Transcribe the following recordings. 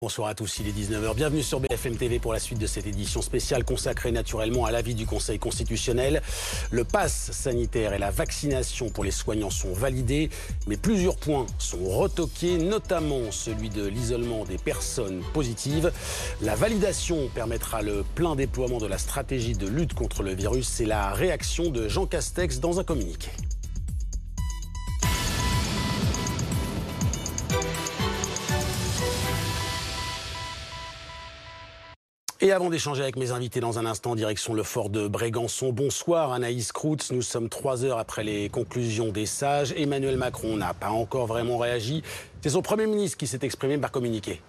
Bonsoir à tous, il est 19h. Bienvenue sur BFM TV pour la suite de cette édition spéciale consacrée naturellement à l'avis du Conseil constitutionnel. Le pass sanitaire et la vaccination pour les soignants sont validés, mais plusieurs points sont retoqués, notamment celui de l'isolement des personnes positives. La validation permettra le plein déploiement de la stratégie de lutte contre le virus. C'est la réaction de Jean Castex dans un communiqué. Et avant d'échanger avec mes invités dans un instant, direction le fort de Brégançon. Bonsoir Anaïs Kroutz. Nous sommes trois heures après les conclusions des sages. Emmanuel Macron n'a pas encore vraiment réagi. C'est son Premier ministre qui s'est exprimé par communiqué.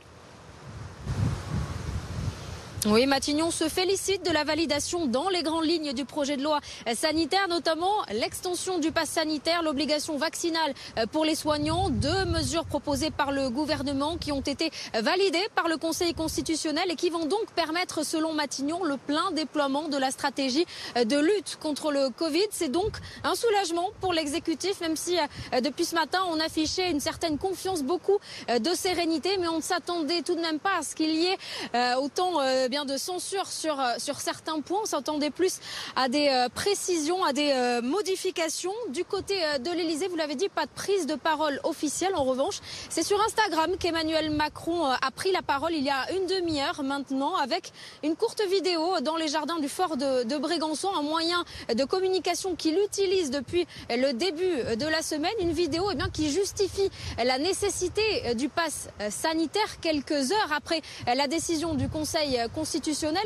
Oui, Matignon se félicite de la validation dans les grandes lignes du projet de loi sanitaire, notamment l'extension du pass sanitaire, l'obligation vaccinale pour les soignants, deux mesures proposées par le gouvernement qui ont été validées par le Conseil constitutionnel et qui vont donc permettre, selon Matignon, le plein déploiement de la stratégie de lutte contre le Covid. C'est donc un soulagement pour l'exécutif, même si depuis ce matin, on affichait une certaine confiance, beaucoup de sérénité, mais on ne s'attendait tout de même pas à ce qu'il y ait autant bien de censure sur, euh, sur certains points. On s'attendait plus à des euh, précisions, à des euh, modifications. Du côté de l'Elysée, vous l'avez dit, pas de prise de parole officielle. En revanche, c'est sur Instagram qu'Emmanuel Macron a pris la parole il y a une demi-heure maintenant avec une courte vidéo dans les jardins du fort de, Brégançon, un moyen de communication qu'il utilise depuis le début de la semaine. Une vidéo eh bien, qui justifie la nécessité du pass sanitaire quelques heures après la décision du Conseil.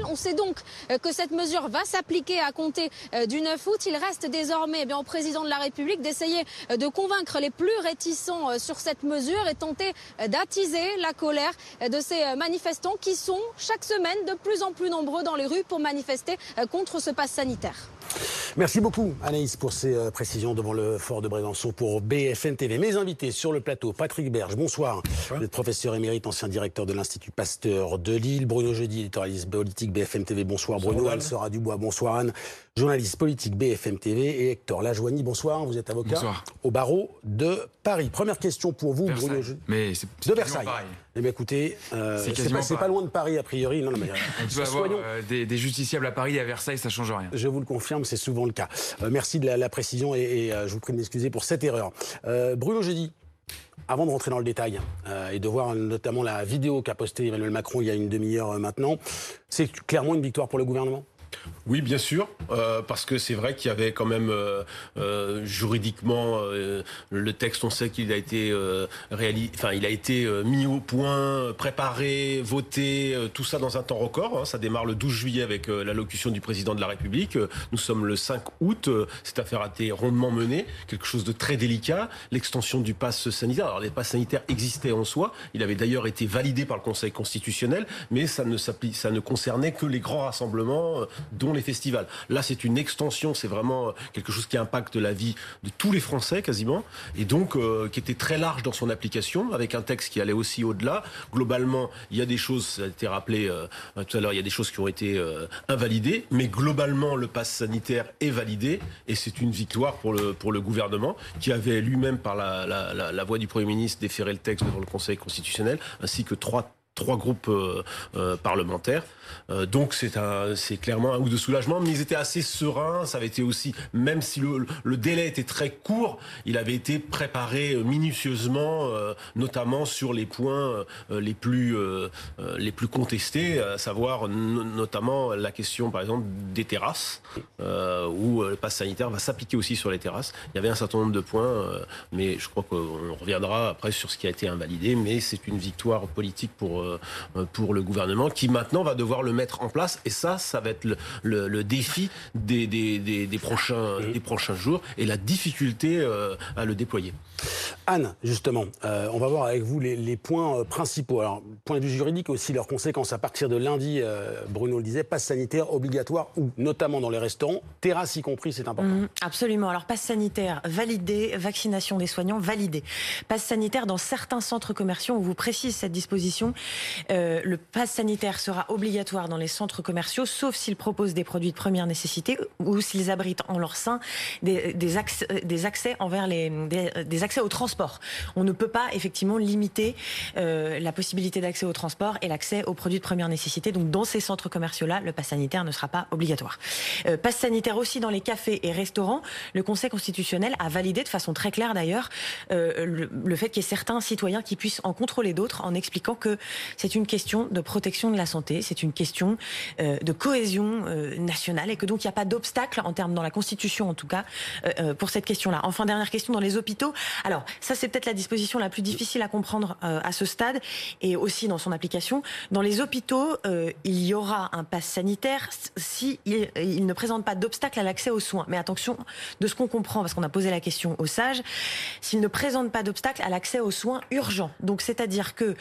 On sait donc euh, que cette mesure va s'appliquer à compter euh, du 9 août. Il reste désormais eh au président de la République d'essayer euh, de convaincre les plus réticents sur cette mesure et tenter d'attiser la colère de ces manifestants qui sont chaque semaine de plus en plus nombreux dans les rues pour manifester contre ce pass sanitaire. Merci beaucoup Anaïs pour ces euh, précisions devant le fort de Brégançon pour BFM TV. Mes invités sur le plateau, Patrick Berge, bonsoir. Vous êtes professeur émérite, ancien directeur de l'Institut Pasteur de Lille. Bruno Jeudi, éditorialiste politique BFM TV, bonsoir, Bruno. Anne Sora Dubois, bonsoir Anne. Journaliste politique BFM TV et Hector Lajoigny, bonsoir. Vous êtes avocat au barreau de Paris. Première question pour vous, Bruno Jeudi. Mais c'est de Versailles. Eh bien, écoutez, euh, c'est pas, loin de Paris, a priori. Non, non, mais, euh, tu vas avoir euh, des, justiciables à Paris et à Versailles, ça change rien. Je vous le confirme, c'est souvent le cas. Euh, merci de la, précision et, je vous prie de m'excuser pour cette erreur. Bruno Jeudi, avant de rentrer dans le détail et de voir notamment la vidéo qu'a postée Emmanuel Macron il y a une demi-heure maintenant, c'est clairement une victoire pour le gouvernement? Oui, bien sûr, euh, parce que c'est vrai qu'il y avait quand même euh, euh, juridiquement le texte. On sait qu'il a été réalisé, enfin, il a été mis au point, préparé, voté, tout ça dans un temps record. Hein. Ça démarre le 12 juillet avec l'allocution du président de la République. Nous sommes le 5 août. Cette affaire a été rondement menée, quelque chose de très délicat. L'extension du pass sanitaire. Alors, les passes sanitaires existaient en soi. Il avait d'ailleurs été validé par le Conseil constitutionnel, mais ça ne ça ne concernait que les grands rassemblements dont les festivals. Là, c'est une extension, c'est vraiment euh, quelque chose qui impacte la vie de tous les Français quasiment, et donc euh, qui était très large dans son application, avec un texte qui allait aussi au-delà. Globalement, il y a des choses, ça a été rappelé euh, tout à l'heure, il y a des choses qui ont été invalidées, mais globalement, le pass sanitaire est validé, et c'est une victoire pour le, pour le gouvernement, qui avait lui-même, par la, la, la voix du Premier ministre, déféré le texte devant le Conseil constitutionnel, ainsi que trois trois groupes parlementaires. Euh, donc c'est un, c'est clairement un ou de soulagement, mais ils étaient assez sereins. Ça avait été aussi, même si le, délai était très court, il avait été préparé minutieusement, euh, notamment sur les points euh, les plus les plus contestés, à savoir notamment la question, par exemple, des terrasses, où le pass sanitaire va s'appliquer aussi sur les terrasses. Il y avait un certain nombre de points, mais je crois qu'on reviendra après sur ce qui a été invalidé. Mais c'est une victoire politique pour pour le gouvernement qui maintenant va devoir le mettre en place. Et ça, ça va être le, défi des, des, prochains, des prochains jours et la difficulté euh, à le déployer. Anne, justement, euh, on va voir avec vous les, points euh, principaux. Alors, point de vue juridique aussi, leurs conséquences à partir de lundi, Bruno le disait, passe sanitaire obligatoire ou notamment dans les restaurants, terrasse y compris, c'est important. Mmh, absolument. Alors, passe sanitaire validé, vaccination des soignants validée. Passe sanitaire dans certains centres commerciaux, on vous précise cette disposition, Euh, le pass sanitaire sera obligatoire dans les centres commerciaux, sauf s'ils proposent des produits de première nécessité ou s'ils abritent en leur sein des, accès, envers les au transport. On ne peut pas effectivement limiter euh, la possibilité d'accès au transport et l'accès aux produits de première nécessité. Donc dans ces centres commerciaux-là, le pass sanitaire ne sera pas obligatoire. Euh, pass sanitaire aussi dans les cafés et restaurants. Le Conseil constitutionnel a validé de façon très claire d'ailleurs euh, le, le, fait qu'il y ait certains citoyens qui puissent en contrôler d'autres en expliquant que c'est une question de protection de la santé, c'est une question euh, de cohésion euh, nationale et que donc il n'y a pas d'obstacle en termes dans la Constitution en tout cas euh, pour cette question-là. Enfin dernière question dans les hôpitaux. Alors ça c'est peut-être la disposition la plus difficile à comprendre à ce stade et aussi dans son application. Dans les hôpitaux, il y aura un pass sanitaire si il ne présente pas d'obstacle à l'accès aux soins. Mais attention, de ce qu'on comprend, parce qu'on a posé la question aux sages, s'il ne présente pas d'obstacle à l'accès aux soins urgents. Donc c'est-à-dire que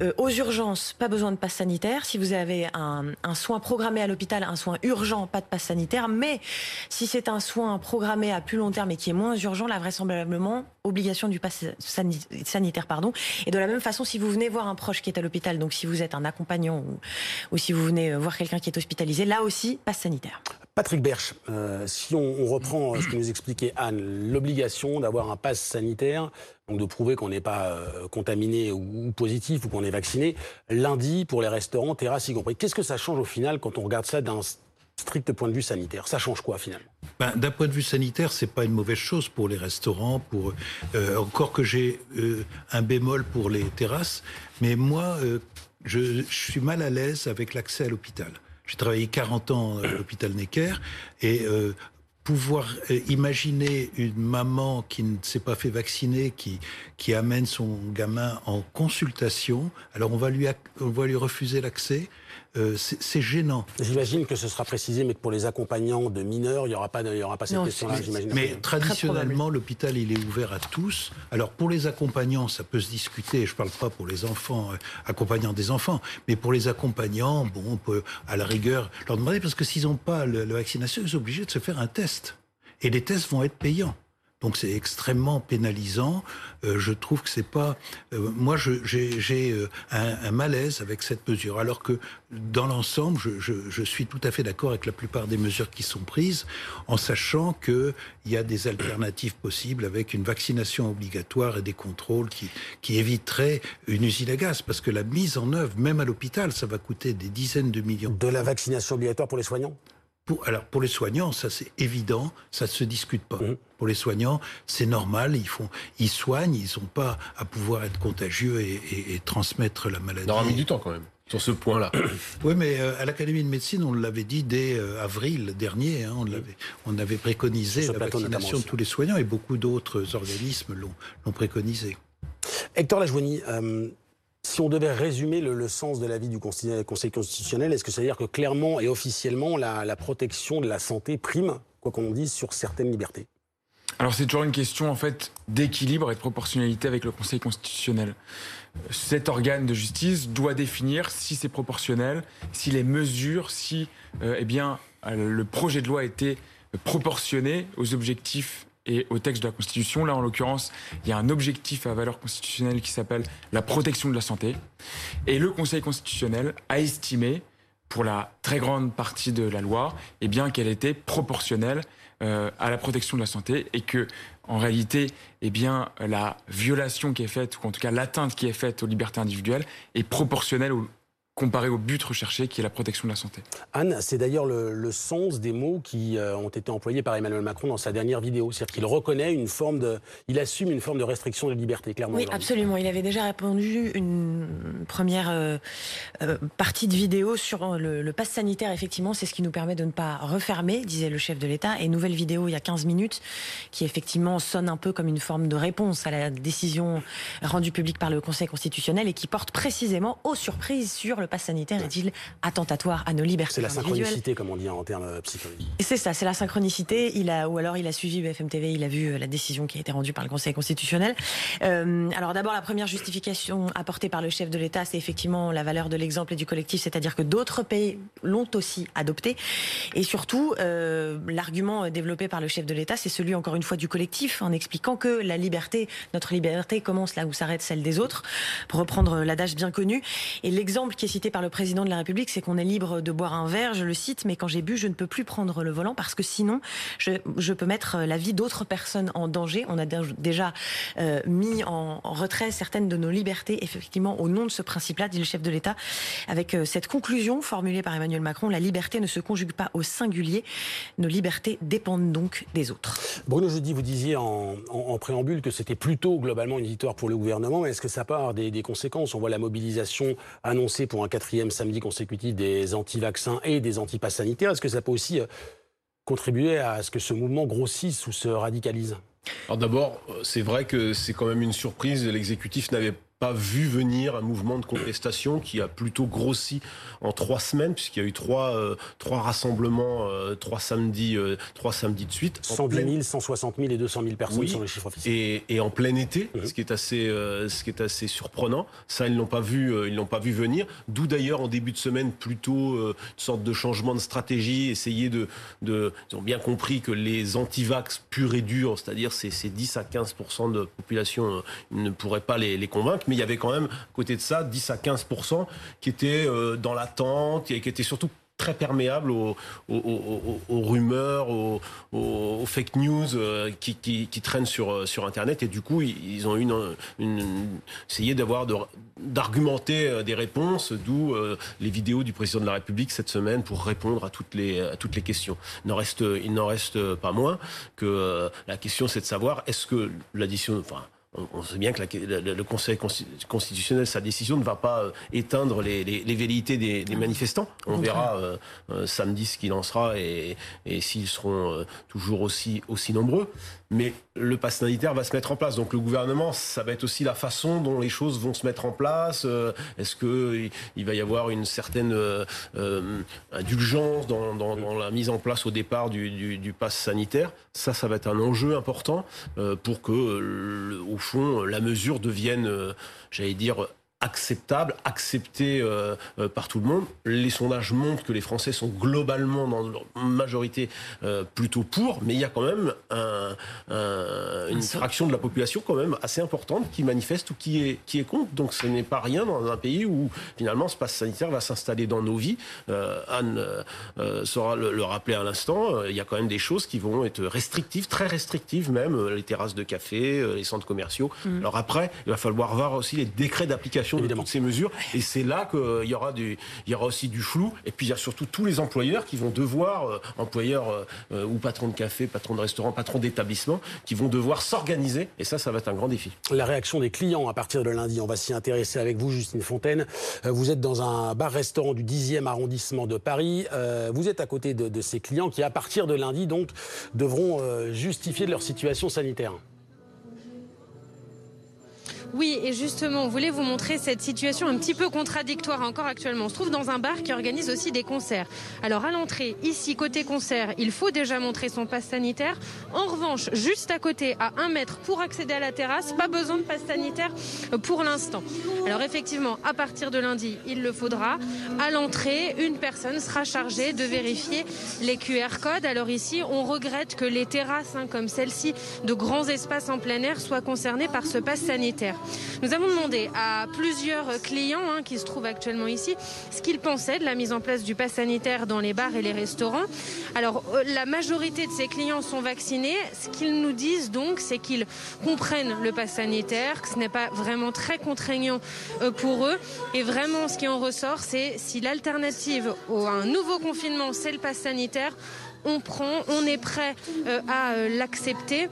euh, aux urgences, pas besoin de passe sanitaire. Si vous avez un, un soin programmé à l'hôpital, un soin urgent, pas de passe sanitaire. Mais si c'est un soin programmé à plus long terme et qui est moins urgent, là vraisemblablement obligation du pass sanitaire, pardon. Et de la même façon, si vous venez voir un proche qui est à l'hôpital, donc si vous êtes un accompagnant ou, si vous venez euh, voir quelqu'un qui est hospitalisé, là aussi, passe sanitaire. Patrick Berch, euh, si on, reprend ce que nous expliquait Anne, l'obligation d'avoir un pass sanitaire, donc de prouver qu'on n'est pas euh, contaminé ou, ou, positif ou qu'on est vacciné, lundi pour les restaurants, terrasses y compris. Qu'est-ce que ça change au final quand on regarde ça d'un strict point de vue sanitaire Ça change quoi finalement? Ben, D'un point de vue sanitaire, c'est pas une mauvaise chose pour les restaurants, pour euh, encore que j'ai euh, un bémol pour les terrasses, mais moi, euh, je, je, suis mal à l'aise avec l'accès à l'hôpital. J'ai travaillé 40 ans à l'hôpital Necker et pouvoir imaginer une maman qui ne s'est pas fait vacciner, qui, qui amène son gamin en consultation, alors on va lui, on va lui refuser l'accès. Euh, c'est gênant. J'imagine que ce sera précisé, mais que pour les accompagnants de mineurs, il n'y aura pas, il y aura pas cette question-là. Mais traditionnellement, l'hôpital il est ouvert à tous. Alors pour les accompagnants, ça peut se discuter. Je ne parle pas pour les enfants, euh, accompagnants des enfants, mais pour les accompagnants, bon, on peut à la rigueur leur demander parce que s'ils n'ont pas le, la vaccination, ils sont obligés de se faire un test. Et les tests vont être payants. Donc c'est extrêmement pénalisant. Euh, je trouve que c'est pas. Euh, moi, j'ai euh, un, malaise avec cette mesure, alors que dans l'ensemble, je, suis tout à fait d'accord avec la plupart des mesures qui sont prises, en sachant qu'il y a des alternatives possibles avec une vaccination obligatoire et des contrôles qui, qui éviteraient une usine à gaz, parce que la mise en œuvre, même à l'hôpital, ça va coûter des dizaines de millions. De la vaccination obligatoire pour les soignants? Pour, alors pour les soignants, ça c'est évident, ça ne se discute pas. Mmh. Pour les soignants, c'est normal, ils font, ils soignent, ils n'ont pas à pouvoir être contagieux et, et, et transmettre la maladie. Ça aura mis du temps quand même sur ce point-là. oui, mais euh, à l'Académie de médecine, on l'avait dit dès euh, avril dernier, hein, on, l'avait, on avait préconisé la vaccination de tous les soignants et beaucoup d'autres organismes l'ont, l'ont préconisé. Hector Lajoigny, euh, si on devait résumer le, sens de l'avis du Conseil, constitutionnel, est-ce que ça veut dire que clairement et officiellement la, protection de la santé prime, quoi qu'on dise, sur certaines libertés? Alors c'est toujours une question en fait d'équilibre et de proportionnalité avec le Conseil constitutionnel. Cet organe de justice doit définir si c'est proportionnel, si les mesures, si euh, eh bien le projet de loi était proportionné aux objectifs et au texte de la Constitution. Là, en l'occurrence, il y a un objectif à valeur constitutionnelle qui s'appelle la protection de la santé. Et le Conseil constitutionnel a estimé, pour la très grande partie de la loi, eh bien qu'elle était proportionnelle euh, à la protection de la santé et que, en réalité, eh bien, la violation qui est faite, ou en tout cas l'atteinte qui est faite aux libertés individuelles, est proportionnelle au, comparé au but recherché qui est la protection de la santé. Anne, c'est d'ailleurs le, le, sens des mots qui euh, ont été employés par Emmanuel Macron dans sa dernière vidéo. C'est-à-dire qu'il reconnaît une forme de. Il assume une forme de restriction de liberté, clairement. Oui, absolument. Il avait déjà répondu une première euh, euh, partie de vidéo sur le, le pass sanitaire. Effectivement, c'est ce qui nous permet de ne pas refermer, disait le chef de l'État. Et nouvelle vidéo il y a 15 minutes qui effectivement sonne un peu comme une forme de réponse à la décision rendue publique par le Conseil constitutionnel et qui porte précisément aux surprises sur le pass sanitaire est-il attentatoire à nos libertés C'est la synchronicité, comme on dit en termes psychologiques. C'est ça, c'est la synchronicité. Il a, ou alors il a suivi BFM TV, il a vu la décision qui a été rendue par le Conseil constitutionnel. alors d'abord, la première justification apportée par le chef de l'État, c'est effectivement la valeur de l'exemple et du collectif, c'est-à-dire que d'autres pays l'ont aussi adopté. Et surtout, l'argument développé par le chef de l'État, c'est celui encore une fois du collectif, en expliquant que la liberté, notre liberté commence là où s'arrête celle des autres, pour reprendre l'adage bien connu. Et l'exemple qui est cité par le président de la République, c'est qu'on est libre de boire un verre, je le cite, mais quand j'ai bu, je ne peux plus prendre le volant parce que sinon, je, peux mettre la vie d'autres personnes en danger. On a déjà euh, mis en, retrait certaines de nos libertés, effectivement, au nom de ce principe-là, dit le chef de l'État, avec euh, cette conclusion formulée par Emmanuel Macron, la liberté ne se conjugue pas au singulier, nos libertés dépendent donc des autres. Bruno Jeudi, vous disiez en, préambule que c'était plutôt globalement une victoire pour le gouvernement, est-ce que ça part des, des conséquences? On voit la mobilisation annoncée pour un quatrième samedi consécutif des anti-vaccins et des anti-passes sanitaires. Est-ce que ça peut aussi euh, contribuer à ce que ce mouvement grossisse ou se radicalise? Alors d'abord, c'est vrai que c'est quand même une surprise. L'exécutif n'avait pas vu venir un mouvement de contestation qui a plutôt grossi en trois semaines, puisqu'il y a eu trois, euh, trois rassemblements, euh, trois, samedis, euh, trois samedis de suite. 110 000, 160 000 et 200 000 personnes sur le chiffre officiel. Et, et en plein été, ce, qui est assez, ce qui est assez surprenant. Ça, ils l'ont pas vu, ils l'ont pas vu venir. D'où d'ailleurs, en début de semaine, plutôt une sorte de changement de stratégie, essayer de, de... Ils ont bien compris que les anti-vax purs et durs, c'est-à-dire ces, ces 10 à 15% de population, ne pourraient pas les, les convaincre mais il y avait quand même, côté de ça, 10 à 15% qui étaient euh, dans l'attente et qui étaient surtout très perméables aux, rumeurs, aux, fake news euh, qui, traînent sur, euh, sur Internet. Et du coup, ils ont essayé d'avoir d'argumenter des réponses, d'où les vidéos du président de la République cette semaine pour répondre à toutes les, questions. Il n'en reste, il n'en reste pas moins que la question, c'est de savoir est-ce que l'addition, enfin, on, sait bien que le, Conseil constitutionnel, sa décision ne va pas euh, éteindre les, velléités des, manifestants. On verra euh, euh, samedi ce qu'il en sera et, s'ils seront toujours aussi, aussi nombreux. Mais le pass sanitaire va se mettre en place. Donc le gouvernement, ça va être aussi la façon dont les choses vont se mettre en place. Est-ce qu'il il va y avoir une certaine indulgence dans, la mise en place au départ du, du, pass sanitaire? Ça, ça va être un enjeu important pour que, au fond, la mesure devienne, euh, j'allais dire, acceptable, accepté euh, euh, par tout le monde. Les sondages montrent que les Français sont globalement, dans leur majorité, euh, plutôt pour, mais il y a quand même un, une fraction de la population quand même assez importante qui manifeste ou qui est, qui est contre. Donc ce n'est pas rien dans un pays où finalement ce passe sanitaire va s'installer dans nos vies. Anne saura le, rappeler à l'instant, il y a quand même des choses qui vont être restrictives, très restrictives même, les terrasses de café, les centres commerciaux. Mmh. Alors après, il va falloir voir aussi les décrets d'application de toutes ces mesures. Et c'est là qu'il y aura du, il y aura aussi du flou. Et puis il y a surtout tous les employeurs qui vont devoir, euh, employeurs euh, euh, ou patrons de café, patrons de restaurant, patrons d'établissement, qui vont devoir s'organiser. Et ça, ça va être un grand défi. La réaction des clients à partir de lundi, on va s'y intéresser avec vous, Justine Fontaine. Vous êtes dans un bar-restaurant du 10e arrondissement de Paris. Vous êtes à côté de, de ces clients qui, à partir de lundi, donc, devront justifier de leur situation sanitaire. Oui, et justement, on voulait vous montrer cette situation un petit peu contradictoire encore actuellement. On se trouve dans un bar qui organise aussi des concerts. Alors à l'entrée, ici, côté concert, il faut déjà montrer son passe sanitaire. En revanche, juste à côté, à un mètre, pour accéder à la terrasse, pas besoin de passe sanitaire pour l'instant. Alors effectivement, à partir de lundi, il le faudra. À l'entrée, une personne sera chargée de vérifier les QR codes. Alors ici, on regrette que les terrasses, hein, comme celle-ci, de grands espaces en plein air, soient concernées par ce passe sanitaire. Nous avons demandé à plusieurs clients hein, qui se trouvent actuellement ici ce qu'ils pensaient de la mise en place du pass sanitaire dans les bars et les restaurants. Alors, euh, la majorité de ces clients sont vaccinés. Ce qu'ils nous disent donc, c'est qu'ils comprennent le pass sanitaire, que ce n'est pas vraiment très contraignant euh, pour eux. Et vraiment, ce qui en ressort, c'est si l'alternative à un nouveau confinement, c'est le pass sanitaire, on prend, on est prêt euh, à l'accepter.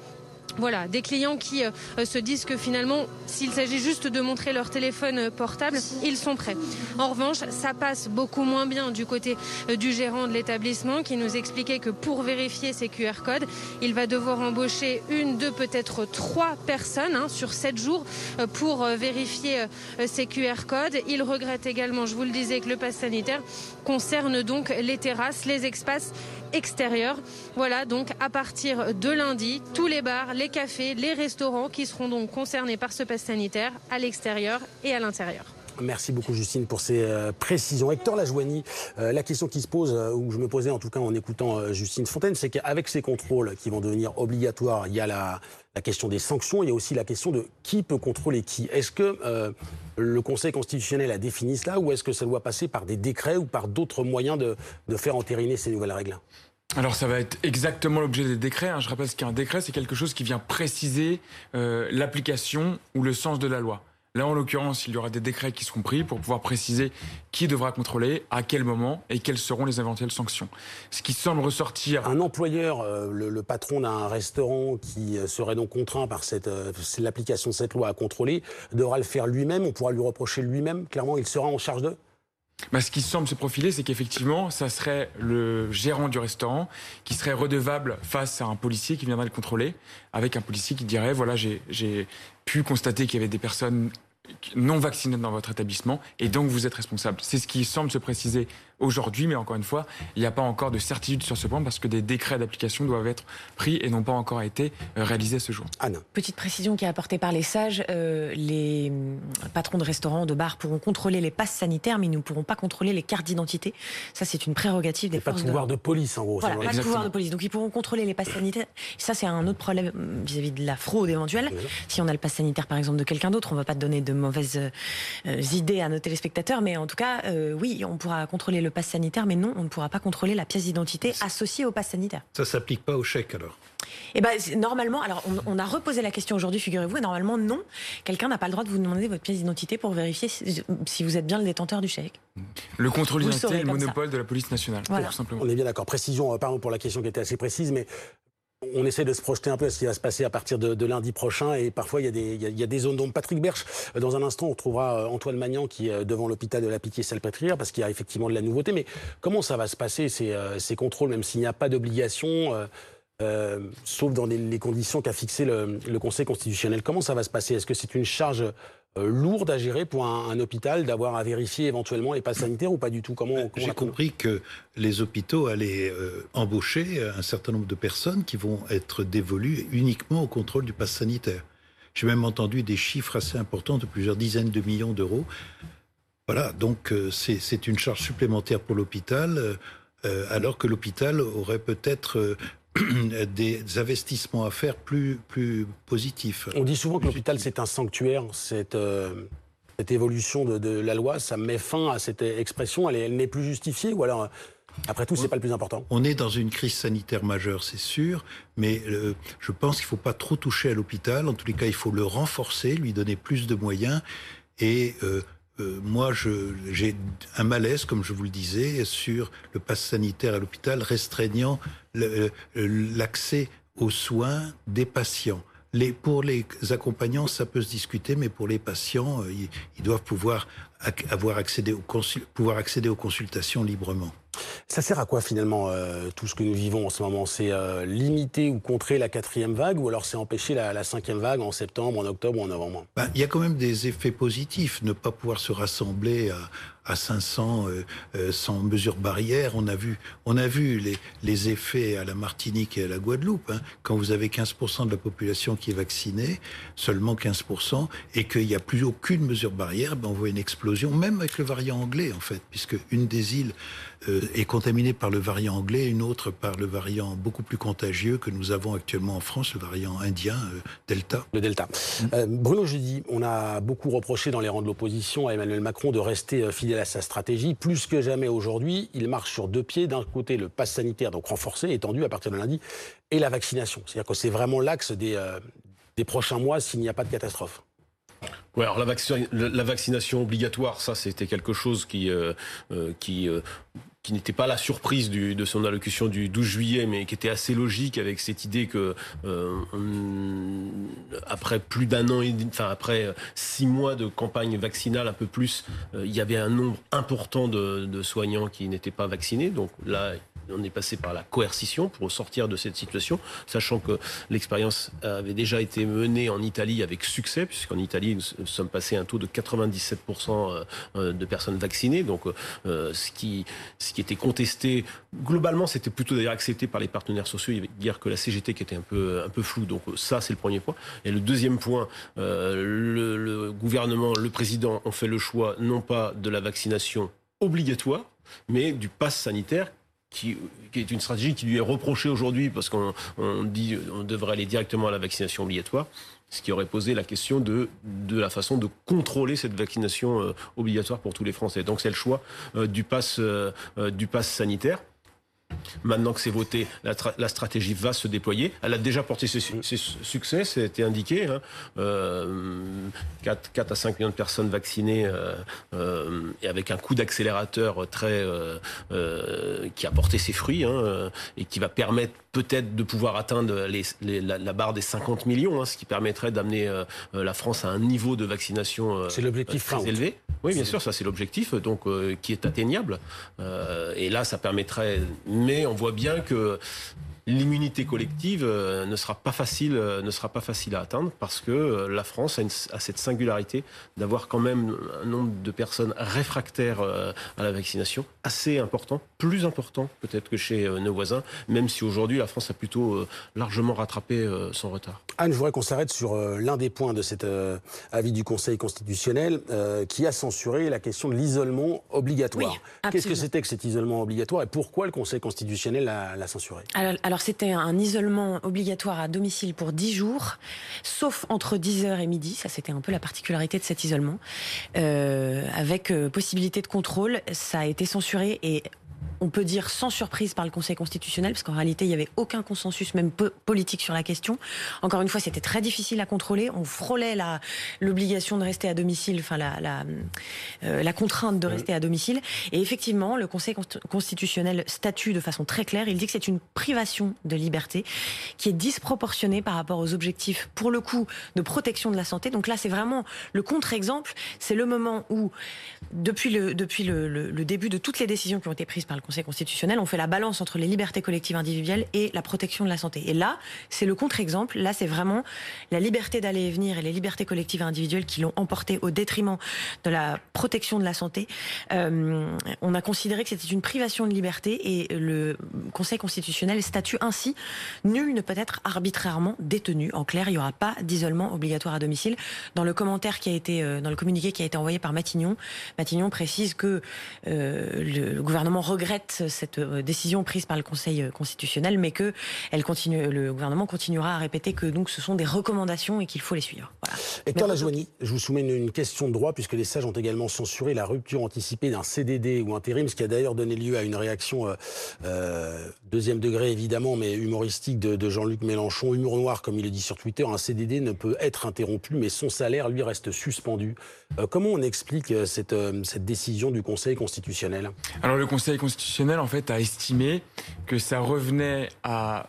Voilà, des clients qui euh, se disent que finalement, s'il s'agit juste de montrer leur téléphone portable, ils sont prêts. En revanche, ça passe beaucoup moins bien du côté euh, du gérant de l'établissement qui nous expliquait que pour vérifier ces QR codes, il va devoir embaucher une, deux, peut-être trois personnes hein, sur sept jours euh, pour vérifier ces QR codes. Il regrette également, je vous le disais, que le pass sanitaire concerne donc les terrasses, les espaces extérieurs. Voilà, donc à partir de lundi, tous les bars, les cafés, les restaurants qui seront donc concernés par ce pass sanitaire à l'extérieur et à l'intérieur. Merci beaucoup Justine pour ces euh, précisions. Hector Lajoigny, euh, la question qui se pose, euh, ou je me posais en tout cas en écoutant Justine Fontaine, c'est qu'avec ces contrôles qui vont devenir obligatoires, il y a la, la, question des sanctions, il y a aussi la question de qui peut contrôler qui. Est-ce que le Conseil constitutionnel a défini cela ou est-ce que ça doit passer par des décrets ou par d'autres moyens de, faire entériner ces nouvelles règles alors ça va être exactement l'objet des décrets. Hein. Je rappelle ce qu'est décret, c'est quelque chose qui vient préciser euh, l'application ou le sens de la loi. Là, en l'occurrence, il y aura des décrets qui seront pris pour pouvoir préciser qui devra contrôler, à quel moment et quelles seront les éventuelles sanctions. Ce qui semble ressortir. Un employeur, euh, le, patron d'un restaurant qui euh, serait donc contraint par cette, l'application de cette loi à contrôler, devra le faire lui-même. On pourra lui reprocher lui-même. Clairement, il sera en charge d'eux bah, ce qui semble se profiler, c'est qu'effectivement, ça serait le gérant du restaurant qui serait redevable face à un policier qui viendrait le contrôler, avec un policier qui dirait, voilà, j'ai pu constater qu'il y avait des personnes non vaccinées dans votre établissement, et donc vous êtes responsable. C'est ce qui semble se préciser aujourd'hui, mais encore une fois, il n'y a pas encore de certitude sur ce point parce que des décrets d'application doivent être pris et n'ont pas encore été euh, réalisés ce jour. Anne. Petite précision qui est apportée par les sages, euh, les hum, patrons de restaurants, de bars pourront contrôler les passes sanitaires, mais ils ne pourront pas contrôler les cartes d'identité. Ça, c'est une prérogative des forces pas de pouvoir de... police, en gros. Voilà, pas de pouvoir de police. Donc, ils pourront contrôler les passes sanitaires. Ça, c'est un autre problème hum, vis-à-vis de la fraude éventuelle. Si on a le pass sanitaire, par exemple, de quelqu'un d'autre, on ne va pas donner de mauvaises euh, idées à nos téléspectateurs, mais en tout cas, oui, on pourra contrôler le passe sanitaire, mais non, on ne pourra pas contrôler la pièce d'identité associée au pass sanitaire. Ça s'applique pas au chèque alors eh ben, normalement, alors on, a reposé la question aujourd'hui, figurez-vous, et normalement non, quelqu'un n'a pas le droit de vous demander votre pièce d'identité pour vérifier si, vous êtes bien le détenteur du chèque. Le contrôle d'identité est le monopole de la police nationale, tout simplement. On est bien d'accord. Précision, euh, pardon pour la question qui était assez précise, mais on essaie de se projeter un peu à ce qui va se passer à partir de, lundi prochain et parfois il y a des, zones d'ombre. Patrick Berch, euh, dans un instant, on retrouvera euh, Antoine Magnan qui est euh, devant l'hôpital de la Pitié-Salpêtrière parce qu'il y a effectivement de la nouveauté. Mais comment ça va se passer ces, contrôles, même s'il n'y a pas d'obligation sauf dans les, conditions qu'a fixé le, le, Conseil constitutionnel? Comment ça va se passer? Est-ce que c'est une charge euh, lourde à gérer pour un, hôpital d'avoir à vérifier éventuellement les passes sanitaires ou pas du tout Comment, ben, J'ai compris que les hôpitaux allaient euh, embaucher un certain nombre de personnes qui vont être dévolues uniquement au contrôle du pass sanitaire. J'ai même entendu des chiffres assez importants de plusieurs dizaines de millions d'euros. Voilà, donc euh, c'est une charge supplémentaire pour l'hôpital, alors que l'hôpital aurait peut-être des investissements à faire plus, plus positifs. On dit souvent que l'hôpital, c'est un sanctuaire. Cette, euh, cette évolution de, la loi, ça met fin à cette expression. Elle, elle n'est plus justifiée ou alors après tout, c'est pas le plus important? On est dans une crise sanitaire majeure, c'est sûr, mais euh, je pense qu'il faut pas trop toucher à l'hôpital. En tous les cas, il faut le renforcer, lui donner plus de moyens et euh, euh, moi, j'ai un malaise, comme je vous le disais, sur le pass sanitaire à l'hôpital restreignant euh, l'accès aux soins des patients. Pour les accompagnants, ça peut se discuter, mais pour les patients, euh, ils, doivent pouvoir avoir pouvoir accéder aux consultations librement. Ça sert à quoi finalement euh, tout ce que nous vivons en ce moment? C'est euh, limiter ou contrer la quatrième vague ou alors c'est empêcher la, cinquième vague en septembre, en octobre ou en novembre? Ben, Il y a quand même des effets positifs. Ne pas pouvoir se rassembler à, à 500 euh, sans mesure barrière. On a vu, on a vu les, les effets à la Martinique et à la Guadeloupe. Hein. Quand vous avez 15% de la population qui est vaccinée, seulement 15%, et qu'il n'y a plus aucune mesure barrière, ben on voit une explosion, même avec le variant anglais en fait, puisque une des îles euh, est contaminée par le variant anglais, une autre par le variant beaucoup plus contagieux que nous avons actuellement en France, le variant indien euh, Delta. Le Delta. Mm. Euh, Bruno Jeudi, on a beaucoup reproché dans les rangs de l'opposition à Emmanuel Macron de rester fidèle à sa stratégie. Plus que jamais aujourd'hui, il marche sur deux pieds. D'un côté, le pass sanitaire, donc renforcé, étendu à partir de lundi, et la vaccination. C'est-à-dire que c'est vraiment l'axe des, des prochains mois s'il n'y a pas de catastrophe. Alors la, vaccination obligatoire, ça c'était quelque chose qui, euh, euh, euh, qui n'était pas la surprise de son allocution du 12 juillet, mais qui était assez logique avec cette idée que après plus d'un an, et, enfin après six mois de campagne vaccinale, un peu plus, il y avait un nombre important de, de soignants qui n'étaient pas vaccinés. Donc là, on est passé par la coercition pour sortir de cette situation, sachant que l'expérience avait déjà été menée en Italie avec succès, puisqu'en Italie, nous sommes passés à un taux de 97% euh, euh, de personnes vaccinées. Donc, euh, ce, qui, était contesté, globalement, c'était plutôt d'ailleurs accepté par les partenaires sociaux. Il y avait que la CGT qui était un peu, un peu floue. Donc, ça, c'est le premier point. Et le deuxième point, le, le gouvernement, le président ont fait le choix non pas de la vaccination obligatoire, mais du pass sanitaire qui, est une stratégie qui lui est reprochée aujourd'hui parce qu'on dit on devrait aller directement à la vaccination obligatoire, ce qui aurait posé la question de, la façon de contrôler cette vaccination euh, obligatoire pour tous les Français. Donc c'est le choix euh, du pass euh, du pass sanitaire. Maintenant que c'est voté, la, stratégie va se déployer. Elle a déjà porté ses, succès, été indiqué. Hein. 4, euh, à 5 millions de personnes vaccinées euh, euh, et avec un coup d'accélérateur très qui a porté ses fruits hein, et qui va permettre peut-être de pouvoir atteindre la, barre des 50 millions, hein, ce qui permettrait d'amener la France à un niveau de vaccination c'est l'objectif très élevé. Oui, bien sûr, ça c'est l'objectif, donc qui est atteignable. et là, ça permettrait mais on voit bien que l'immunité collective euh, ne sera pas facile, euh, ne sera pas facile à atteindre parce que euh, la France a, cette singularité d'avoir quand même un nombre de personnes réfractaires à la vaccination assez important, plus important peut-être que chez nos voisins, même si aujourd'hui la France a plutôt largement rattrapé son retard. Anne, je voudrais qu'on s'arrête sur l'un des points de cet avis du Conseil constitutionnel qui a censuré la question de l'isolement obligatoire. Qu'est-ce que c'était que cet isolement obligatoire et pourquoi le Conseil constitutionnel l'a censuré? Alors c'était un isolement obligatoire à domicile pour 10 jours, sauf entre 10h et midi. Ça c'était un peu la particularité de cet isolement. Euh, avec euh, possibilité de contrôle, ça a été censuré et on peut dire sans surprise par le Conseil constitutionnel, parce qu'en réalité, il n'y avait aucun consensus, même politique, sur la question. Encore une fois, c'était très difficile à contrôler. On frôlait l'obligation de rester à domicile, enfin la, la, euh, la contrainte de rester à domicile. Et effectivement, le Conseil constitutionnel statue de façon très claire. Il dit que c'est une privation de liberté qui est disproportionnée par rapport aux objectifs, pour le coup, de protection de la santé. Donc là, c'est vraiment le contre-exemple. C'est le moment où, depuis, le, depuis le, le début de toutes les décisions qui ont été prises par le Conseil constitutionnel, on fait la balance entre les libertés collectives individuelles et la protection de la santé. Et là, c'est le contre-exemple. Là, c'est vraiment la liberté d'aller et venir et les libertés collectives individuelles qui l'ont emporté au détriment de la protection de la santé. Euh, on a considéré que c'était une privation de liberté et le Conseil constitutionnel statue ainsi nul ne peut être arbitrairement détenu. En clair, il n'y aura pas d'isolement obligatoire à domicile. Dans le commentaire qui a été, euh, dans le communiqué qui a été envoyé par Matignon, Matignon précise que euh, le gouvernement regrette cette euh, décision prise par le Conseil euh, constitutionnel, mais que elle continue, le gouvernement continuera à répéter que donc ce sont des recommandations et qu'il faut les suivre. Voilà. Hector Lajoigny, je vous soumets une, question de droit, puisque les sages ont également censuré la rupture anticipée d'un CDD ou intérim, ce qui a d'ailleurs donné lieu à une réaction euh, deuxième degré évidemment, mais humoristique de, Jean-Luc Mélenchon, humour noir comme il le dit sur Twitter. Un CDD ne peut être interrompu, mais son salaire lui reste suspendu. comment on explique cette, cette décision du Conseil constitutionnel? Alors le Conseil constitutionnel en fait a estimé que ça revenait à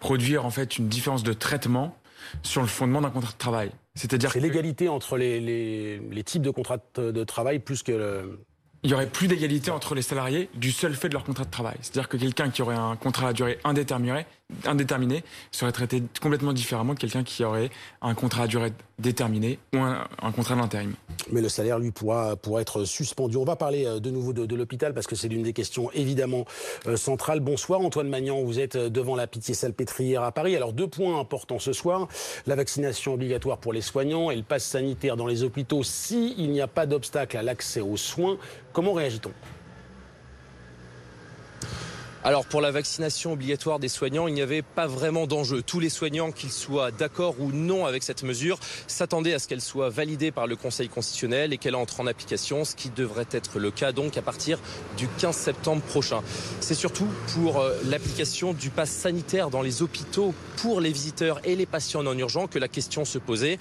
produire en fait une différence de traitement sur le fondement d'un contrat de travail. C'est-à-dire c'est l'égalité entre les, les, types de contrats de travail plus que le... Il y aurait plus d'égalité entre les salariés du seul fait de leur contrat de travail. C'est-à-dire que quelqu'un qui aurait un contrat à durée indéterminée indéterminé serait traité complètement différemment que quelqu'un qui aurait un contrat à durée déterminée ou un, contrat d'intérim. Mais le salaire, lui, pourra, être suspendu. On va parler euh, de nouveau de, l'hôpital parce que c'est l'une des questions évidemment euh, centrales. Bonsoir Antoine Magnan, vous êtes euh, devant la Pitié-Salpêtrière à Paris. Alors deux points importants ce soir, la vaccination obligatoire pour les soignants et le pass sanitaire dans les hôpitaux s'il n'y a pas d'obstacle à l'accès aux soins. Comment réagit-on? Alors pour la vaccination obligatoire des soignants, il n'y avait pas vraiment d'enjeu. Tous les soignants, qu'ils soient d'accord ou non avec cette mesure, s'attendaient à ce qu'elle soit validée par le Conseil constitutionnel et qu'elle entre en application, ce qui devrait être le cas donc à partir du 15 septembre prochain. C'est surtout pour euh, l'application du pass sanitaire dans les hôpitaux pour les visiteurs et les patients non urgents que la question se posait.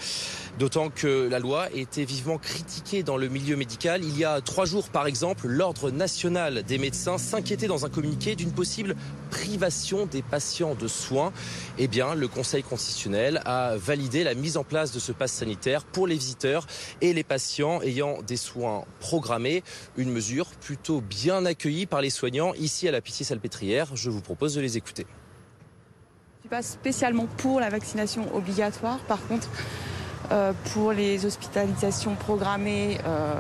D'autant que la loi était vivement critiquée dans le milieu médical. Il y a trois jours, par exemple, l'Ordre national des médecins s'inquiétait dans un communiqué d'une possible privation des patients de soins, eh bien, le Conseil constitutionnel a validé la mise en place de ce pass sanitaire pour les visiteurs et les patients ayant des soins programmés. Une mesure plutôt bien accueillie par les soignants ici à la Pitié-Salpêtrière. Je vous propose de les écouter. Je suis pas spécialement pour la vaccination obligatoire. Par contre, euh, pour les hospitalisations programmées, euh,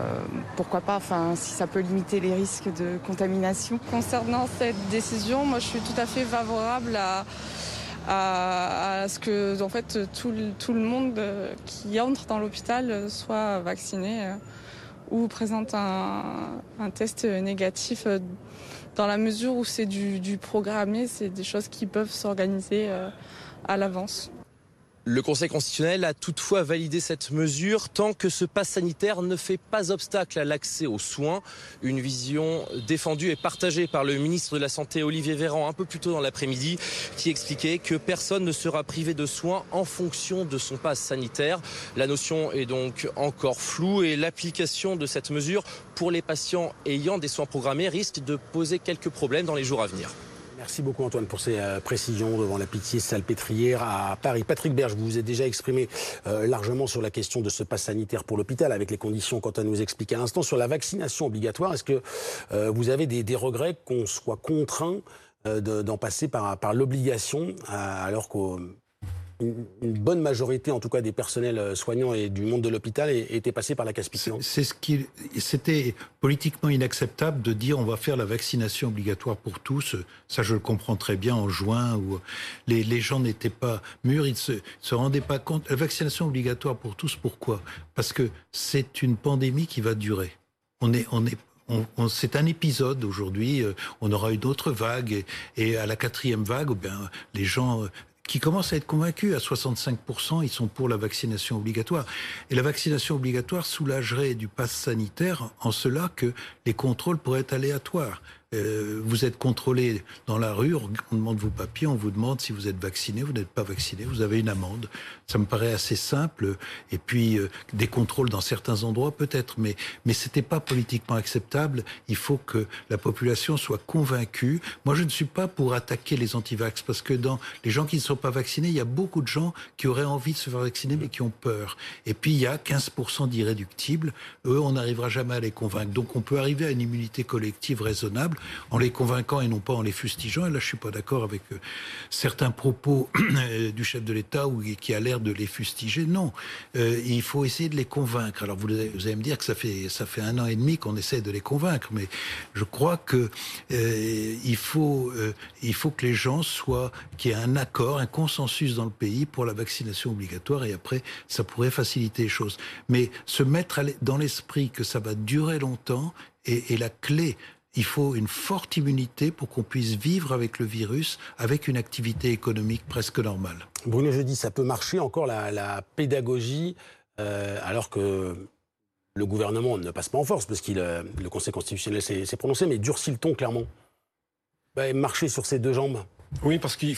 pourquoi pas, enfin, si ça peut limiter les risques de contamination. Concernant cette décision, moi je suis tout à fait favorable à, à, ce que en fait, tout, tout, le monde qui entre dans l'hôpital soit vacciné ou présente un, un, test négatif dans la mesure où c'est du, du programmé, c'est des choses qui peuvent s'organiser euh, à l'avance. Le Conseil constitutionnel a toutefois validé cette mesure tant que ce pass sanitaire ne fait pas obstacle à l'accès aux soins. Une vision défendue et partagée par le ministre de la Santé Olivier Véran un peu plus tôt dans l'après-midi qui expliquait que personne ne sera privé de soins en fonction de son pass sanitaire. La notion est donc encore floue et l'application de cette mesure pour les patients ayant des soins programmés risque de poser quelques problèmes dans les jours à venir. Merci beaucoup Antoine pour ces euh, précisions devant la pitié salpêtrière à Paris. Patrick Berge, vous vous êtes déjà exprimé euh, largement sur la question de ce pass sanitaire pour l'hôpital avec les conditions quant à nous expliquer à l'instant. Sur la vaccination obligatoire, est-ce que euh, vous avez des, regrets qu'on soit contraint d'en passer par, par l'obligation alors qu'au une, bonne majorité, en tout cas des personnels euh, soignants et du monde de l'hôpital, était passée par la casse C'est ce qui, c'était politiquement inacceptable de dire on va faire la vaccination obligatoire pour tous. Ça, je le comprends très bien en juin où les, gens n'étaient pas mûrs, ils se, se rendaient pas compte. La vaccination obligatoire pour tous, pourquoi? Parce que c'est une pandémie qui va durer. On est, on est, c'est un épisode aujourd'hui. Euh, on aura une autre vague et, à la quatrième vague, eh bien, les gens qui commencent à être convaincus. À 65%, ils sont pour la vaccination obligatoire. Et la vaccination obligatoire soulagerait du pass sanitaire en cela que les contrôles pourraient être aléatoires. Euh, vous êtes contrôlé dans la rue, on demande vos papiers, on vous demande si vous êtes vacciné, vous n'êtes pas vacciné, vous avez une amende. Ça me paraît assez simple. Et puis euh, des contrôles dans certains endroits peut-être, mais mais c'était pas politiquement acceptable. Il faut que la population soit convaincue. Moi, je ne suis pas pour attaquer les antivax parce que dans les gens qui ne sont pas vaccinés, il y a beaucoup de gens qui auraient envie de se faire vacciner mais qui ont peur. Et puis il y a 15% d'irréductibles. Eux, on n'arrivera jamais à les convaincre. Donc on peut arriver à une immunité collective raisonnable en les convainquant et non pas en les fustigeant. Et là, je suis pas d'accord avec euh, certains propos euh, du chef de l'État qui a l'air de les fustiger. Non, euh, il faut essayer de les convaincre. Alors vous, allez me dire que ça fait un an et demi qu'on essaie de les convaincre, mais je crois que il faut il faut que les gens soient qu'il y ait un accord, un consensus dans le pays pour la vaccination obligatoire et après ça pourrait faciliter les choses. Mais se mettre dans l'esprit que ça va durer longtemps est la clé il faut une forte immunité pour qu'on puisse vivre avec le virus, avec une activité économique presque normale. Bruno dis, ça peut marcher encore la, pédagogie, euh, alors que le gouvernement ne passe pas en force, parce que euh, le Conseil constitutionnel s'est prononcé, mais durcit le ton clairement. Bah, marcher sur ses deux jambes. Oui, parce qu'il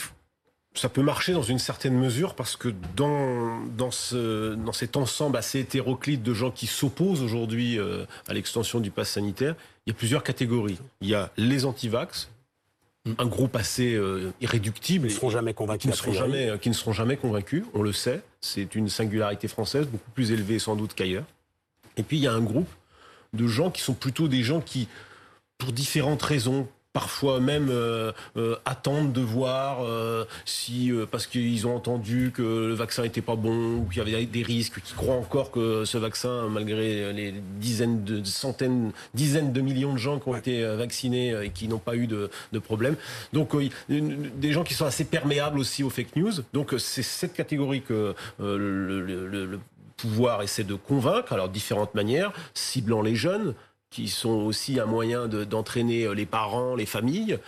ça peut marcher dans une certaine mesure parce que dans, dans, ce, dans cet ensemble assez hétéroclite de gens qui s'opposent aujourd'hui euh, à l'extension du pass sanitaire, il y a plusieurs catégories. Il y a les antivax, mm. un groupe assez euh, irréductible. Qui ne seront jamais convaincus. Qui ne seront jamais, euh, qui ne seront jamais convaincus, on le sait. C'est une singularité française, beaucoup plus élevée sans doute qu'ailleurs. Et puis il y a un groupe de gens qui sont plutôt des gens qui, pour différentes raisons, parfois même euh, euh, attendent de voir euh, si parce qu'ils ont entendu que le vaccin n'était pas bon ou qu'il y avait des risques, qui croient encore que ce vaccin, malgré les dizaines de centaines, dizaines de millions de gens qui ont été vaccinés et qui n'ont pas eu de, de problème. Donc des gens qui sont assez perméables aussi aux fake news. Donc c'est cette catégorie que le, le pouvoir essaie de convaincre, alors différentes manières, ciblant les jeunes, qui sont aussi un moyen d'entraîner les parents, les familles,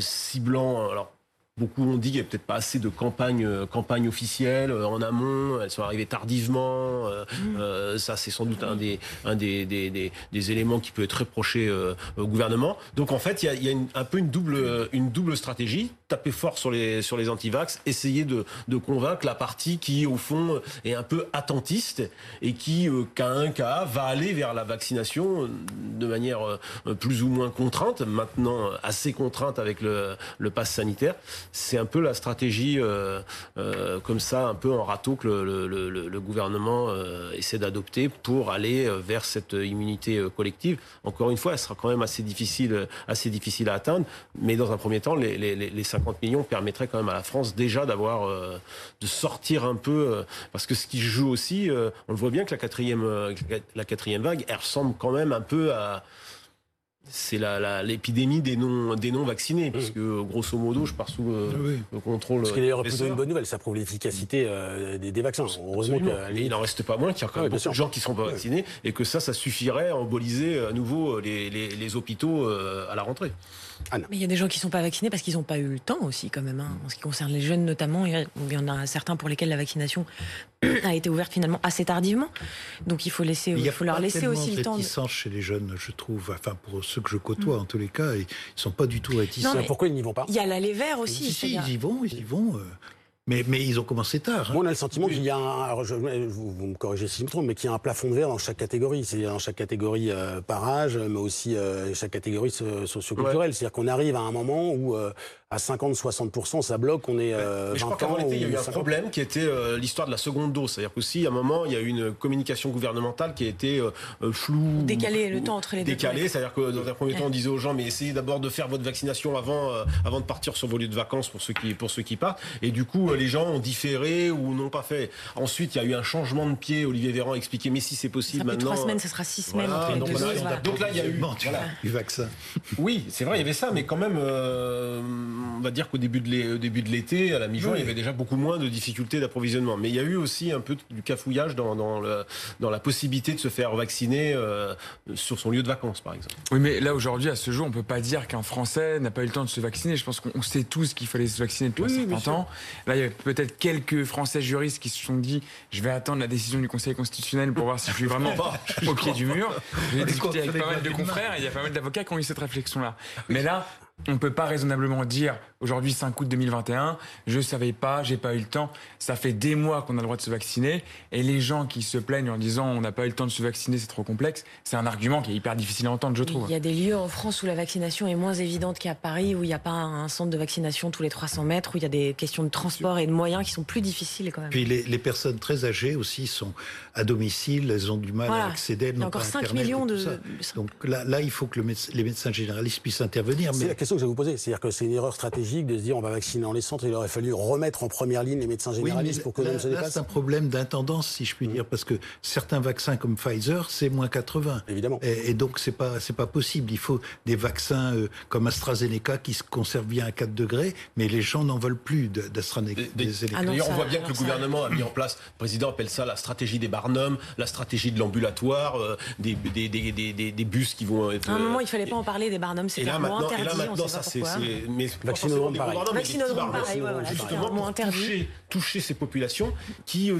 ciblant alors Beaucoup ont dit qu'il n'y a peut-être pas assez de campagnes campagne officielles en amont. Elles sont arrivées tardivement. Mmh. ça, c'est sans doute un, des, un des, des, des, éléments qui peut être reproché au gouvernement. Donc, en fait, il y a, un peu une double, une double stratégie taper fort sur les, sur les antivax, essayer de, de, convaincre la partie qui, au fond, est un peu attentiste et qui, euh, qu'à un cas, va aller vers la vaccination de manière euh, plus ou moins contrainte, maintenant assez contrainte avec le, le pass sanitaire. C'est un peu la stratégie euh, comme ça, un peu en râteau que le, le, gouvernement essaie d'adopter pour aller vers cette immunité collective. Encore une fois, elle sera quand même assez difficile, assez difficile à atteindre, mais dans un premier temps, les, les, les 50 millions permettrait quand même à la France déjà d'avoir, euh, de sortir un peu, euh, parce que ce qui joue aussi, euh, on le voit bien que la quatrième, la quatrième vague, elle ressemble quand même un peu à c'est l'épidémie des non, des non vaccinés, puisque grosso modo, je pars sous le, contrôle. Ce qui est d'ailleurs plutôt une bonne nouvelle, ça prouve l'efficacité des, vaccins. Heureusement qu'il n'en reste pas moins qu'il y a quand même beaucoup de gens qui ne sont pas vaccinés, et que ça, ça suffirait à emboliser à nouveau les, les hôpitaux à la rentrée. Ah Mais il y a des gens qui ne sont pas vaccinés parce qu'ils n'ont pas eu le temps aussi, quand même. Hein. En ce qui concerne les jeunes notamment, il y en a certains pour lesquels la vaccination a été ouverte finalement assez tardivement. Donc il faut, laisser, il, faut leur laisser aussi le temps. Ils de... chez les jeunes, je trouve. Enfin, pour ceux que je côtoie, mm. en tous les cas, ils ne sont pas du tout réticents. Pourquoi ils n'y vont pas? Il y a l'aller vert aussi. Si, ils y vont, ils y vont. Euh. Mais, mais, ils ont commencé tard. Moi, on a le sentiment qu'il y a un, vous, me corrigez si je me trompe, mais qu'il y a un plafond de verre dans chaque catégorie. C'est dans chaque catégorie euh, par âge, mais aussi euh, chaque catégorie socioculturelle. C'est-à-dire qu'on arrive à un moment où euh, à 50-60%, ça bloque, on est euh, je crois il y a eu un problème qui était euh, l'histoire de la seconde dose. C'est-à-dire qu'aussi, à un moment, il y a eu une communication gouvernementale qui a été euh, floue. Décalée, le temps entre les deux. Décalée, c'est-à-dire que dans un premier temps, on disait aux gens, mais essayez d'abord de faire votre vaccination avant, avant de partir sur vos lieux de vacances pour ceux qui, pour ceux qui partent. Et du coup, les gens ont différé ou n'ont pas fait. Ensuite, il y a eu un changement de pied. Olivier Véran a expliqué, mais si c'est possible ça maintenant. Trois semaines, ce sera six semaines entre les donc, deux doses, donc, là, il y a eu du vaccin. Oui, c'est vrai, il y avait ça, mais quand même on va dire qu'au début de l'été, à la mi-juin, il y avait déjà beaucoup moins de difficultés d'approvisionnement. Mais il y a eu aussi un peu du cafouillage dans, dans, le, dans la possibilité de se faire vacciner euh, sur son lieu de vacances, par exemple. Oui, mais là, aujourd'hui, à ce jour, on ne peut pas dire qu'un Français n'a pas eu le temps de se vacciner. Je pense qu'on sait tous qu'il fallait se vacciner depuis un certain temps. Là, il y a peut-être quelques Français juristes qui se sont dit je vais attendre la décision du Conseil constitutionnel pour voir si je suis vraiment au pied du mur. J'ai discuté avec pas mal de confrères et il y a pas mal d'avocats qui ont eu cette réflexion-là. Mais là, on ne peut pas raisonnablement dire aujourd'hui 5 août 2021, je ne savais pas, j'ai pas eu le temps. Ça fait des mois qu'on a le droit de se vacciner et les gens qui se plaignent en disant on n'a pas eu le temps de se vacciner, c'est trop complexe, c'est un argument qui est hyper difficile à entendre, je trouve. Il y a des lieux en France où la vaccination est moins évidente qu'à Paris, où il n'y a pas un centre de vaccination tous les 300 mètres, où il y a des questions de transport et de moyens qui sont plus difficiles quand même. Puis les, personnes très âgées aussi sont à domicile, elles ont du mal à accéder. Il y a encore 5 millions de. Donc là, là, il faut que les médecins généralistes puissent intervenir. Mais que je vais vous poser. C'est-à-dire que c'est une erreur stratégique de se dire on va vacciner dans les centres. Il aurait fallu remettre en première ligne les médecins généralistes pour que l'on se dépasse. C'est un problème d'intendance, si je puis dire, parce que certains vaccins comme Pfizer, c'est moins 80. Évidemment. Et, donc c'est pas c'est pas possible. Il faut des vaccins euh, comme AstraZeneca qui se conservent bien à 4 degrés, mais les gens n'en veulent plus d'AstraZeneca. D'ailleurs, on voit bien que le gouvernement a mis en place. Le président appelle ça la stratégie des barnums, la stratégie de l'ambulatoire, euh, des, des, des, des, bus qui vont être. À un moment, il fallait pas en parler des barnums, c'était interdit. Et là, maintenant, ça, c'est mais vaccinodrome pareil. Vaccinodrome pareil, voilà, justement toucher, toucher, ces populations qui, euh,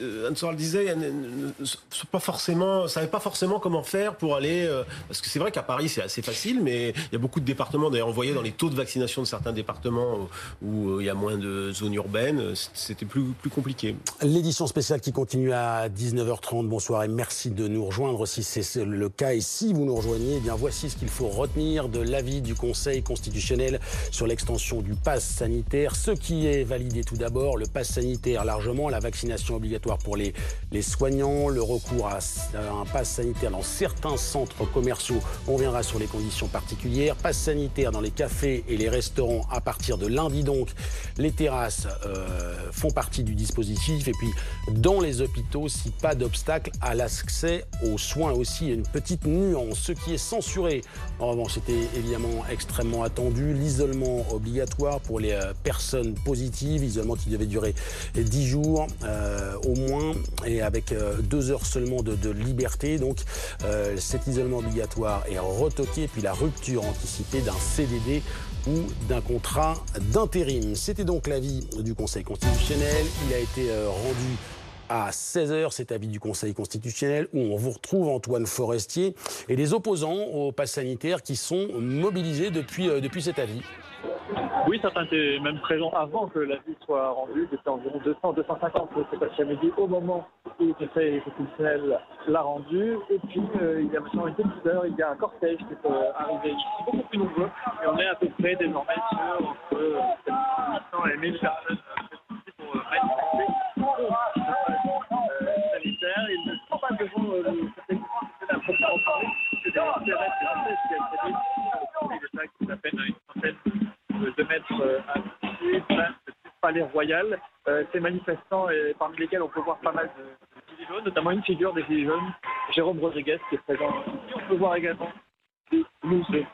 euh, Anne Soral disait, ne sont pas forcément, savaient pas forcément comment faire pour aller, euh, parce que c'est vrai qu'à Paris c'est assez facile, mais il y a beaucoup de départements, d'ailleurs on voyait dans les taux de vaccination de certains départements où, il y a moins de zones urbaines, c'était plus, plus compliqué. L'édition spéciale qui continue à 19h30, bonsoir et merci de nous rejoindre si c'est le cas et si vous nous rejoignez, eh bien voici ce qu'il faut retenir de l'avis du Conseil constitutionnel sur l'extension du pass sanitaire. Ce qui est validé tout d'abord, le pass sanitaire largement, la vaccination obligatoire pour les, les soignants, le recours à, un pass sanitaire dans certains centres commerciaux. On reviendra sur les conditions particulières. Pass sanitaire dans les cafés et les restaurants à partir de lundi donc. Les terrasses euh, font partie du dispositif. Et puis dans les hôpitaux, si pas d'obstacle à l'accès aux soins aussi, une petite nuance. Ce qui est censuré, en revanche, c'était évidemment extrêmement extrêmement attendu, l'isolement obligatoire pour les personnes positives, isolement qui devait durer 10 jours au moins et avec deux heures seulement de, liberté. Donc cet isolement obligatoire est retoqué, puis la rupture anticipée d'un CDD ou d'un contrat d'intérim. C'était donc l'avis du Conseil constitutionnel. Il a été euh, rendu à 16h, cet avis du Conseil constitutionnel, où on vous retrouve Antoine Forestier et les opposants au pass sanitaire qui sont mobilisés depuis, euh, depuis cet avis. Oui, certains étaient même présents avant que l'avis soit rendu. C'était environ 200, 250 cet après-midi au moment où le Conseil constitutionnel l'a rendu. Et puis, euh, il y a maintenant une petite heure, il y a un cortège qui est euh, arrivé ici, beaucoup plus nombreux. Et on est à peu près désormais sur entre 800 et 1000 personnes pour manifester contre le sanitaire. Ils ne sont pas devant le à proprement parler, puisque des intérêts français qui a été l'État qui s'appelle une centaine de euh, à pied palais royal. Euh, ces manifestants, parmi lesquels on peut voir pas mal de, gilets jaunes, notamment une figure des gilets jaunes, Jérôme Rodriguez, qui est présent. On peut voir également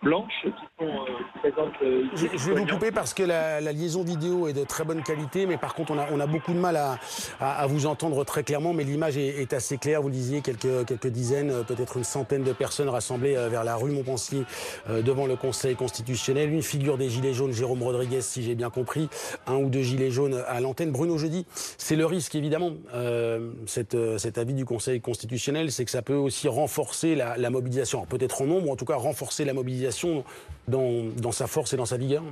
blanches qui sont euh, présentes. Euh, je, vais vous couper parce que la, liaison vidéo est de très bonne qualité, mais par contre, on a, on a beaucoup de mal à, à, vous entendre très clairement, mais l'image est, assez claire. Vous le disiez, quelques, quelques dizaines, euh, peut-être une centaine de personnes rassemblées vers la rue Montpensier devant le Conseil constitutionnel. Une figure des Gilets jaunes, Jérôme Rodriguez, si j'ai bien compris, un ou deux Gilets jaunes à l'antenne. Bruno Jeudi, c'est le risque, évidemment, cette, cet avis du Conseil constitutionnel, c'est que ça peut aussi renforcer la, la mobilisation, peut-être en nombre, en tout cas renforcer la mobilisation dans, sa force et dans sa vigueur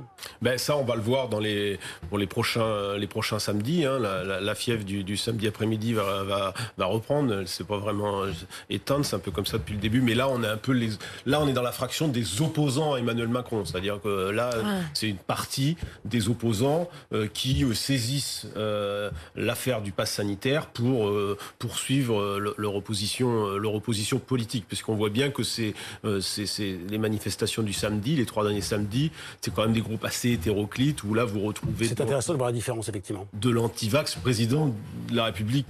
ben Ça, on va le voir dans les, pour les prochains, les prochains samedis. Hein. La, fièvre du, samedi après-midi va, va, va, reprendre. C'est pas vraiment éteinte, c'est un peu comme ça depuis le début. Mais là, on est un peu les, là, on est dans la fraction des opposants à Emmanuel Macron. C'est-à-dire que là, c'est une partie des opposants euh, qui euh, saisissent euh, l'affaire du pass sanitaire pour poursuivre leur opposition, leur opposition politique, puisqu'on voit bien que c'est les manifestations du samedi, les trois derniers samedis, c'est quand même des groupes assez hétéroclites où là vous retrouvez. C'est intéressant de voir la différence effectivement. De l'antivax, président de la République,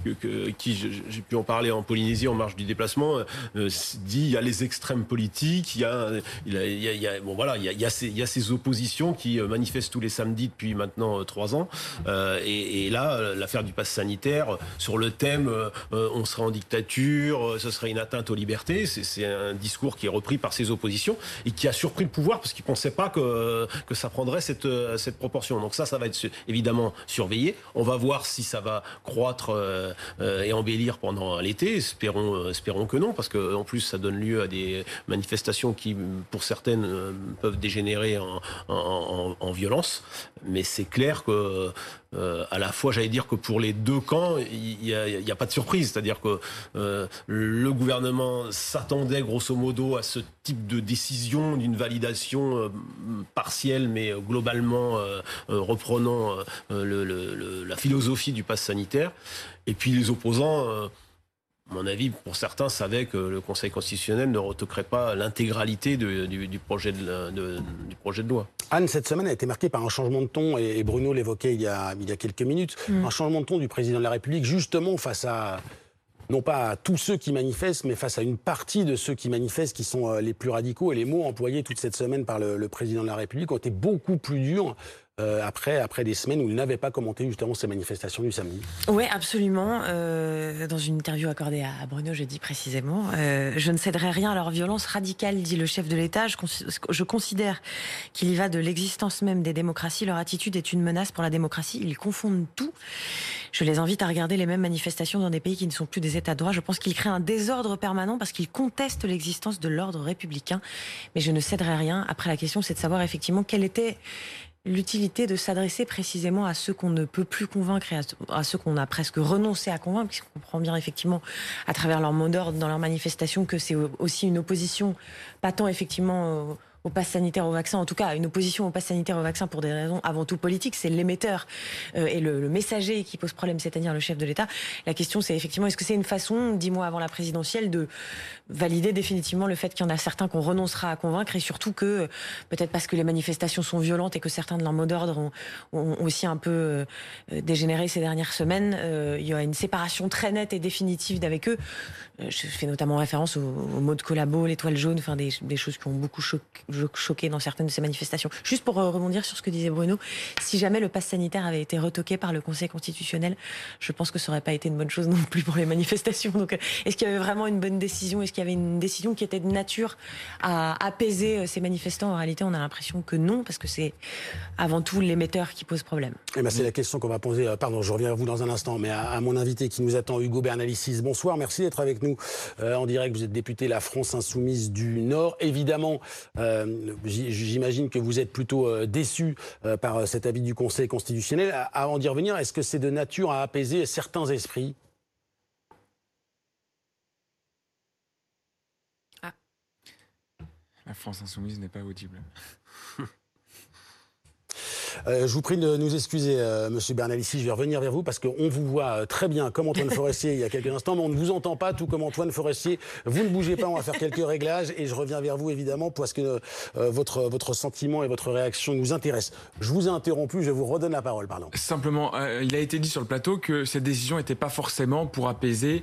qui j'ai pu en parler en Polynésie en marge du déplacement, euh, dit il y a les extrêmes politiques, il y a, il y a, bon voilà, il y a, ces, il y a ces oppositions qui euh, manifestent tous les samedis depuis maintenant euh, trois ans. et, et, là, l'affaire du pass sanitaire sur le thème on serait en dictature, ce serait une atteinte aux libertés, c'est un discours qui est repris par ces oppositions et qui a surpris le pouvoir parce qu'ils ne pensaient pas que, ça prendrait cette, cette proportion. Donc ça, ça va être évidemment surveillé. On va voir si ça va croître euh, euh, et embellir pendant l'été. Espérons, euh, espérons que non, parce qu'en plus, ça donne lieu à des manifestations qui, pour certaines, peuvent dégénérer en violence. Mais c'est clair que euh, à la fois, j'allais dire que pour les deux camps, il n'y a, a, pas de surprise. C'est-à-dire que euh, le gouvernement s'attendait grosso modo à ce type de décision, d'une validation euh, partielle, mais globalement reprenant le, le, la philosophie du pass sanitaire. Et puis les opposants à mon avis, pour certains, savaient que le Conseil constitutionnel ne retoquerait pas l'intégralité du, projet de, du projet de loi. Anne, cette semaine a été marquée par un changement de ton, et Bruno l'évoquait il, y a, il y a quelques minutes, mm. un changement de ton du président de la République, justement face à non pas à tous ceux qui manifestent, mais face à une partie de ceux qui manifestent qui sont euh, les plus radicaux. Et les mots employés toute cette semaine par le, le président de la République ont été beaucoup plus durs euh, après, après des semaines où il n'avait pas commenté justement ces manifestations du samedi. Oui, absolument. Euh, dans une interview accordée à Bruno je dis précisément, euh, je ne céderai rien à leur violence radicale, dit le chef de l'État. Je, je, considère qu'il y va de l'existence même des démocraties. Leur attitude est une menace pour la démocratie. Ils confondent tout. Je les invite à regarder les mêmes manifestations dans des pays qui ne sont plus des États de droit. Je pense qu'ils créent un désordre permanent parce qu'ils contestent l'existence de l'ordre républicain. Mais je ne céderai rien. Après, la question, c'est de savoir effectivement quelle était l'utilité de s'adresser précisément à ceux qu'on ne peut plus convaincre et à ceux qu'on a presque renoncé à convaincre, puisqu'on comprend bien effectivement à travers leur mot d'ordre dans leur manifestation que c'est aussi une opposition, pas tant effectivement au pass sanitaire au vaccin, en tout cas une opposition au pass sanitaire au vaccin pour des raisons avant tout politiques, c'est l'émetteur euh, et le, messager qui pose problème, c'est-à-dire le chef de l'État. La question c'est effectivement est-ce que c'est une façon, dix mois avant la présidentielle, de valider définitivement le fait qu'il y en a certains qu'on renoncera à convaincre et surtout que peut-être parce que les manifestations sont violentes et que certains de leurs mots d'ordre ont, aussi un peu euh, dégénéré ces dernières semaines, euh, il y a une séparation très nette et définitive d'avec eux. Je fais notamment référence aux, mots de collabo, l'étoile jaune, enfin des, des choses qui ont beaucoup choqué choqué dans certaines de ces manifestations. Juste pour rebondir sur ce que disait Bruno, si jamais le pass sanitaire avait été retoqué par le Conseil constitutionnel, je pense que ça n'aurait pas été une bonne chose non plus pour les manifestations. Donc, est-ce qu'il y avait vraiment une bonne décision? Est-ce qu'il y avait une décision qui était de nature à apaiser ces manifestants? En réalité, on a l'impression que non, parce que c'est avant tout l'émetteur qui pose problème. Eh ben, c'est la question qu'on va poser. Pardon, je reviens à vous dans un instant, mais à, mon invité qui nous attend, Hugo Bernalicis. Bonsoir, merci d'être avec nous en direct. Vous êtes député La France Insoumise du Nord. Évidemment, euh, j'imagine que vous êtes plutôt euh, déçu euh, par cet avis du Conseil constitutionnel. Avant d'y revenir, est-ce que c'est de nature à apaiser certains esprits? Ah. La France Insoumise n'est pas audible. Euh, je vous prie de nous excuser, euh, Monsieur Bernalici. Je vais revenir vers vous parce qu'on vous voit euh, très bien comme Antoine Forestier il y a quelques instants, mais on ne vous entend pas tout comme Antoine Forestier. Vous ne bougez pas, on va faire quelques réglages et je reviens vers vous évidemment parce que votre, votre sentiment et votre réaction nous intéressent. Je vous ai interrompu, je vous redonne la parole, pardon. Simplement, il a été dit sur le plateau que cette décision n'était pas forcément pour apaiser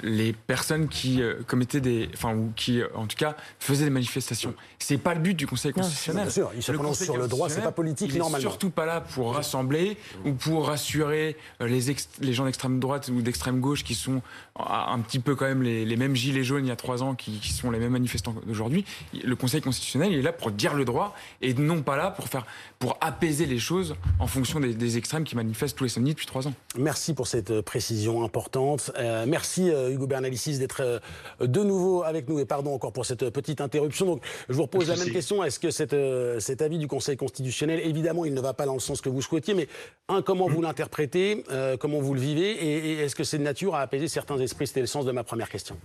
les personnes qui euh, commettaient des, enfin ou qui, euh, en tout cas, faisaient des manifestations. C'est pas le but du Conseil constitutionnel. bien sûr, il se prononce sur le droit, c'est pas politique il normalement. Est surtout pas là pour rassembler ou pour rassurer euh, les, les gens d'extrême droite ou d'extrême gauche qui sont un petit peu quand même les, les, mêmes gilets jaunes il y a trois ans, qui, qui sont les mêmes manifestants d'aujourd'hui. Le Conseil constitutionnel il est là pour dire le droit et non pas là pour faire, pour apaiser les choses en fonction des, des extrêmes qui manifestent tous les samedis depuis trois ans. Merci pour cette précision importante. Euh, merci. Hugo Bernalicis d'être euh, de nouveau avec nous et pardon encore pour cette petite interruption. Donc je vous repose la même question. Est-ce que euh, cet avis du Conseil constitutionnel, évidemment, il ne va pas dans le sens que vous souhaitiez, mais un, comment vous l'interprétez, euh, comment vous le vivez, et, et est-ce que c'est de nature à apaiser certains esprits? C'était le sens de ma première question.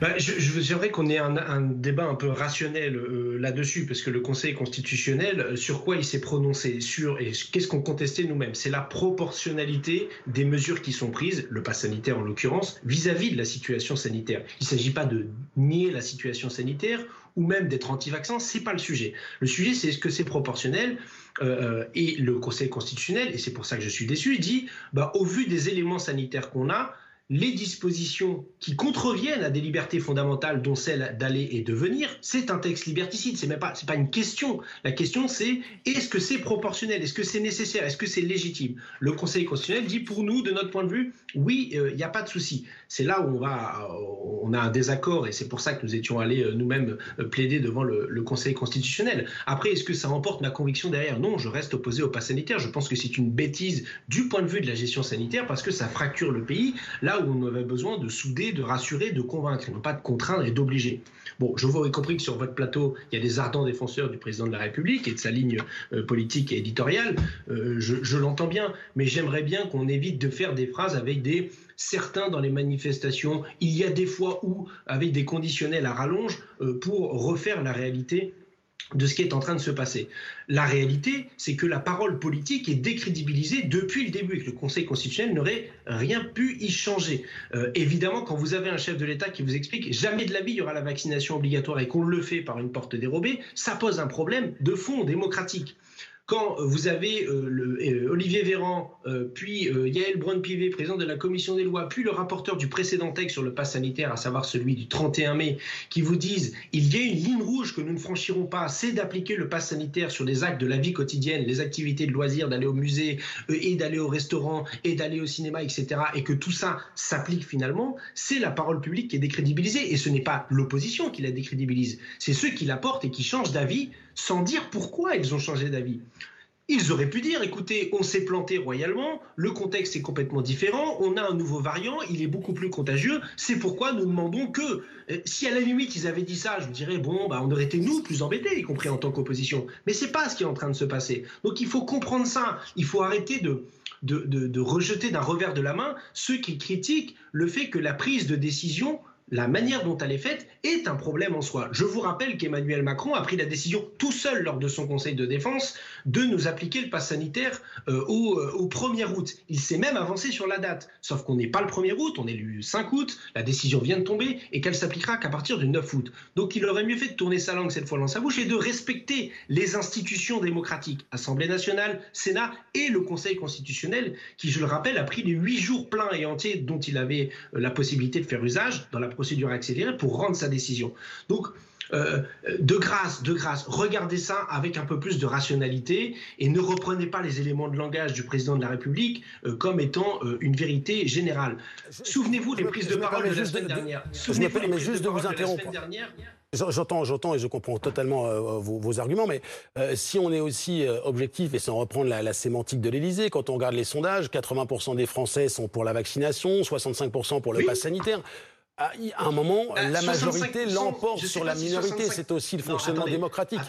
Bah, j'aimerais qu'on ait un, débat un peu rationnel euh, là-dessus, parce que le Conseil constitutionnel, euh, sur quoi il s'est prononcé Sur et qu'est-ce qu'on contestait nous-mêmes? C'est la proportionnalité des mesures qui sont prises, le pass sanitaire en l'occurrence, vis-à-vis de la situation sanitaire. Il ne s'agit pas de nier la situation sanitaire ou même d'être anti-vaccin, c'est pas le sujet. Le sujet, c'est est-ce que c'est proportionnel euh, Et le Conseil constitutionnel, et c'est pour ça que je suis déçu, dit, bah, au vu des éléments sanitaires qu'on a, les dispositions qui contreviennent à des libertés fondamentales, dont celle d'aller et de venir, c'est un texte liberticide. C'est même pas, une question. La question, c'est est-ce que c'est proportionnel, est-ce que c'est nécessaire, est-ce que c'est légitime? Le Conseil constitutionnel dit pour nous, de notre point de vue, oui, euh, il n'y a pas de souci. C'est là où on a un désaccord et c'est pour ça que nous étions allés euh, nous-mêmes euh, plaider devant le, Conseil constitutionnel. Après, est-ce que ça emporte ma conviction derrière? Non, je reste opposé au pass sanitaire. Je pense que c'est une bêtise du point de vue de la gestion sanitaire parce que ça fracture le pays. Là où on avait besoin de souder, de rassurer, de convaincre, non pas de contraindre et d'obliger. Bon, je vous ai compris que sur votre plateau, il y a des ardents défenseurs du président de la République et de sa ligne euh, politique et éditoriale. Je, l'entends bien, mais j'aimerais bien qu'on évite de faire des phrases avec des certains dans les manifestations. Il y a des fois où, avec des conditionnels à rallonge, euh, pour refaire la réalité de ce qui est en train de se passer. La réalité, c'est que la parole politique est décrédibilisée depuis le début et que le Conseil constitutionnel n'aurait rien pu y changer. Euh, évidemment, quand vous avez un chef de l'État qui vous explique jamais de la vie il y aura la vaccination obligatoire et qu'on le fait par une porte dérobée, ça pose un problème de fond démocratique quand vous avez euh, euh, Olivier Véran, euh, puis Yael Braun-Pivet, président de la commission des lois, puis le rapporteur du précédent texte sur le pass sanitaire, à savoir celui du 31 mai, qui vous disent il y a une ligne rouge que nous ne franchirons pas, c'est d'appliquer le pass sanitaire sur des actes de la vie quotidienne, les activités de loisirs, d'aller au musée et d'aller au restaurant et d'aller au cinéma, etc., et que tout ça s'applique finalement, c'est la parole publique qui est décrédibilisée. Et ce n'est pas l'opposition qui la décrédibilise, c'est ceux qui la portent et qui changent d'avis sans dire pourquoi ils ont changé d'avis. Ils auraient pu dire, écoutez, on s'est planté royalement, le contexte est complètement différent, on a un nouveau variant, il est beaucoup plus contagieux, c'est pourquoi nous demandons que, euh, si à la limite ils avaient dit ça, je dirais, bon, bah, on aurait été nous plus embêtés, y compris en tant qu'opposition. Mais c'est pas ce qui est en train de se passer. Donc il faut comprendre ça, il faut arrêter de, de, de rejeter d'un revers de la main ceux qui critiquent le fait que la prise de décision la manière dont elle est faite est un problème en soi. Je vous rappelle qu'Emmanuel Macron a pris la décision tout seul lors de son Conseil de défense de nous appliquer le pass sanitaire euh, au, euh, au, 1er août. Il s'est même avancé sur la date, sauf qu'on n'est pas le 1er août, on est le 5 août, la décision vient de tomber et qu'elle s'appliquera qu'à partir du 9 août. Donc il aurait mieux fait de tourner sa langue cette fois dans sa bouche et de respecter les institutions démocratiques, Assemblée nationale, Sénat et le Conseil constitutionnel, qui, je le rappelle, a pris les 8 jours pleins et entiers dont il avait euh, la possibilité de faire usage dans la procédure accélérée pour rendre sa décision. Donc, euh, de grâce, de grâce, regardez ça avec un peu plus de rationalité et ne reprenez pas les éléments de langage du président de la République euh, comme étant euh, une vérité générale. Souvenez-vous des prises de parole de la semaine dernière. Souvenez-vous des prises de vous interrompre. J'entends, j'entends et je comprends totalement vos, arguments, mais si on est aussi objectif et sans reprendre la, sémantique de l'Élysée, quand on regarde les sondages, 80% des Français sont pour la vaccination, 65% pour le pass sanitaire. À un moment, euh, la majorité l'emporte sur la minorité. C'est aussi le fonctionnement démocratique.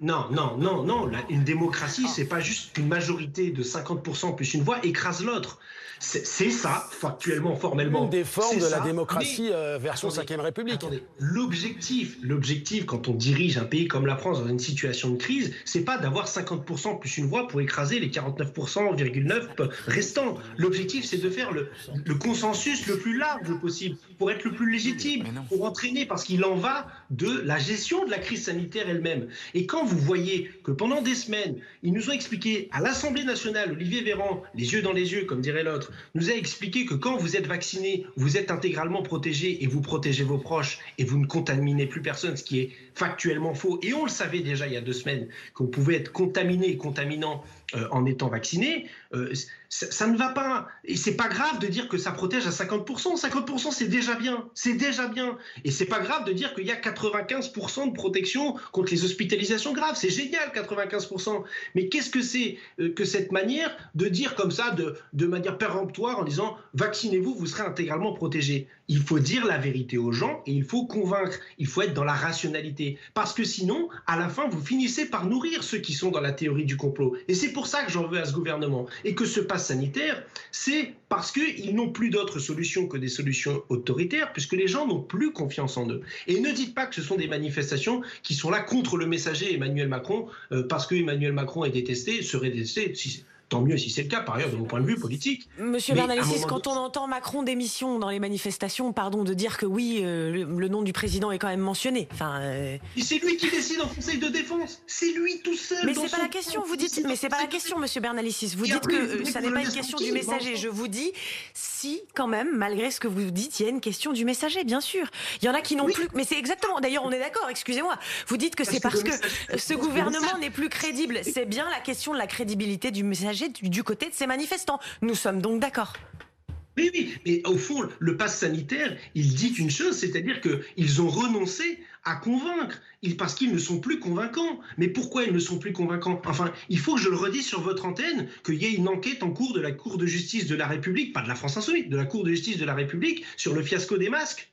Non, non, non, non. une démocratie, c'est pas juste une majorité de 50% plus une voix écrase l'autre. C'est ça, factuellement, formellement. Une des formes de la démocratie euh, version 5ème République. L'objectif, l'objectif, quand on dirige un pays comme la France dans une situation de crise, c'est pas d'avoir 50% plus une voix pour écraser les 49,9% restants. L'objectif, c'est de faire le, le, consensus le plus large possible, pour être le plus légitime, pour entraîner, parce qu'il en va de la gestion de la crise sanitaire elle-même. Et quand vous voyez que pendant des semaines, ils nous ont expliqué à l'Assemblée nationale, Olivier Véran, les yeux dans les yeux, comme dirait l'autre, nous a expliqué que quand vous êtes vacciné, vous êtes intégralement protégé et vous protégez vos proches et vous ne contaminez plus personne, ce qui est factuellement faux. Et on le savait déjà il y a deux semaines qu'on pouvait être contaminé et contaminant euh, en étant vacciné, euh, ça, ne va pas. Et c'est pas grave de dire que ça protège à 50%. 50% c'est déjà bien. C'est déjà bien. Et c'est pas grave de dire qu'il y a 95% de protection contre les hospitalisations graves. C'est génial, 95%. Mais qu'est-ce que c'est euh, que cette manière de dire comme ça, de, de manière péremptoire, en disant vaccinez-vous, vous serez intégralement protégé Il faut dire la vérité aux gens et il faut convaincre. Il faut être dans la rationalité. Parce que sinon, à la fin, vous finissez par nourrir ceux qui sont dans la théorie du complot. Et c'est pour ça que j'en veux à ce gouvernement. Et que ce pass sanitaire, c'est parce qu'ils n'ont plus d'autres solutions que des solutions autoritaires, puisque les gens n'ont plus confiance en eux. Et ne dites pas que ce sont des manifestations qui sont là contre le messager Emmanuel Macron, euh, parce que Emmanuel Macron est détesté, serait détesté. Si, Tant mieux si c'est le cas, par ailleurs, de mon point de vue politique. Monsieur Bernalicis, quand on entend Macron démission dans les manifestations, pardon de dire que oui, euh, le, nom du président est quand même mentionné. Enfin, euh, c'est lui qui décide en Conseil de défense. C'est lui tout seul. Mais c'est pas la question. Vous dites, mais c'est pas la question, Monsieur Bernalicis. Vous dites que euh, ça n'est pas une question du messager. Je vous dis si, quand même, malgré ce que vous dites, il y a une question du messager, bien sûr. Il y en a qui n'ont plus. Mais c'est exactement. D'ailleurs, on est d'accord. Excusez-moi. Vous dites que c'est parce que ce gouvernement n'est plus crédible. C'est bien la question de la crédibilité du messager du côté de ces manifestants. Nous sommes donc d'accord. Oui, oui, mais au fond, le pass sanitaire, il dit une chose, c'est-à-dire qu'ils ont renoncé à convaincre, parce qu'ils ne sont plus convaincants. Mais pourquoi ils ne sont plus convaincants? Enfin, il faut que je le redise sur votre antenne, qu'il y ait une enquête en cours de la Cour de justice de la République, pas de la France Insoumise, de la Cour de justice de la République, sur le fiasco des masques.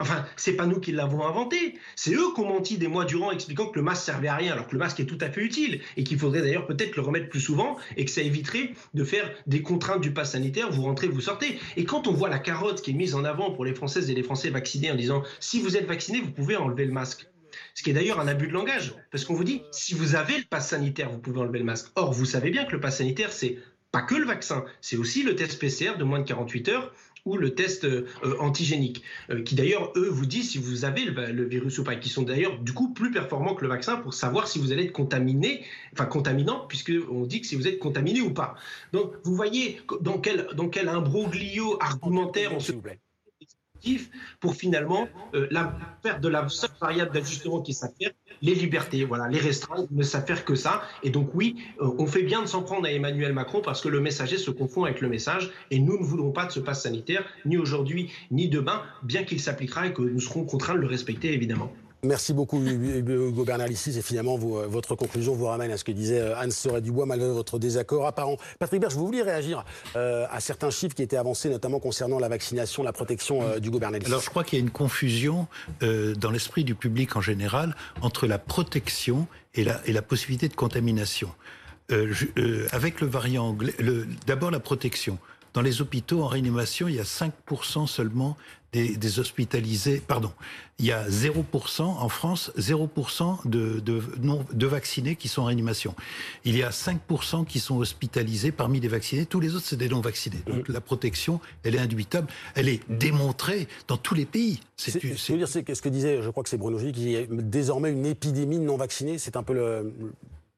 Enfin, c'est pas nous qui l'avons inventé. C'est eux qui ont menti des mois durant expliquant que le masque servait à rien, alors que le masque est tout à fait utile et qu'il faudrait d'ailleurs peut-être le remettre plus souvent et que ça éviterait de faire des contraintes du pass sanitaire. Vous rentrez, vous sortez. Et quand on voit la carotte qui est mise en avant pour les Françaises et les Français vaccinés en disant si vous êtes vacciné, vous pouvez enlever le masque. Ce qui est d'ailleurs un abus de langage, parce qu'on vous dit si vous avez le pass sanitaire, vous pouvez enlever le masque. Or, vous savez bien que le pass sanitaire, c'est pas que le vaccin, c'est aussi le test PCR de moins de 48 heures ou le test euh, antigénique, euh, qui d'ailleurs, eux, vous disent si vous avez le, virus ou pas, qui sont d'ailleurs du coup plus performants que le vaccin pour savoir si vous allez être contaminé, enfin contaminant, puisqu'on dit que si vous êtes contaminé ou pas. Donc, vous voyez dans quel imbroglio argumentaire on se pour finalement euh, la perte de la seule variable d'ajustement qui s'affaire, les libertés, voilà, les restreintes ne s'affaire que ça. Et donc oui, euh, on fait bien de s'en prendre à Emmanuel Macron parce que le messager se confond avec le message et nous ne voudrons pas de ce passe sanitaire, ni aujourd'hui, ni demain, bien qu'il s'appliquera et que nous serons contraints de le respecter évidemment. Merci beaucoup, Hugo Bernalicis. Et finalement, euh, votre conclusion vous ramène à ce que disait euh, Anne Soré-Dubois, malgré votre désaccord apparent. Patrick Berge, vous vouliez réagir euh, à certains chiffres qui étaient avancés, notamment concernant la vaccination, la protection d'Hugo Bernalicis Alors, je crois qu'il y a une confusion dans l'esprit du public en général entre la protection et la, et la possibilité de contamination. avec le variant anglais, d'abord la protection. Dans les hôpitaux en réanimation, il y a 5% seulement des, hospitalisés, pardon, il y a 0% en France, 0% de, de, non, de vaccinés qui sont en réanimation. Il y a 5% qui sont hospitalisés parmi les vaccinés, tous les autres c'est des non vaccinés. Donc la protection, elle est indubitable, elle est démontrée dans tous les pays. C'est ce, dire, c'est ce que disait, je crois que c'est Bruno qu'il y a désormais une épidémie de non vaccinés, c'est un peu le,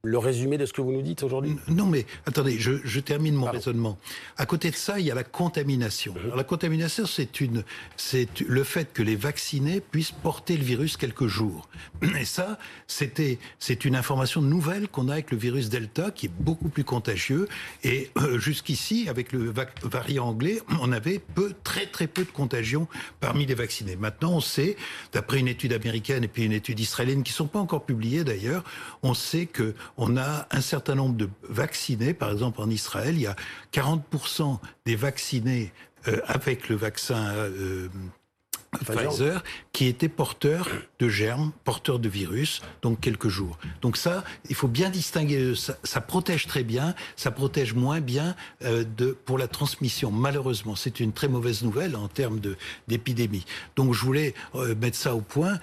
le résumé de ce que vous nous dites aujourd'hui? Non, mais attendez, je, termine mon raisonnement. À côté de ça, il y a la contamination. Mhm. la contamination, c'est une, c'est le fait que les vaccinés puissent porter le virus quelques jours. Et ça, c'était, c'est une information nouvelle qu'on a avec le virus Delta, qui est beaucoup plus contagieux. Et euh, jusqu'ici, avec le variant anglais, on avait peu, très très peu de contagion parmi les vaccinés. Maintenant, on sait, d'après une étude américaine et puis une étude israélienne qui sont pas encore publiées d'ailleurs, on sait que on a un certain nombre de vaccinés. Par exemple, en Israël, il y a 40% des vaccinés euh, avec le vaccin euh, Pfizer qui étaient porteurs de germes, porteurs de virus, donc quelques jours. Donc ça, il faut bien distinguer. Ça, ça protège très bien, ça protège moins bien euh, de, pour la transmission. Malheureusement, c'est une très mauvaise nouvelle en termes d'épidémie. Donc je voulais mettre ça au point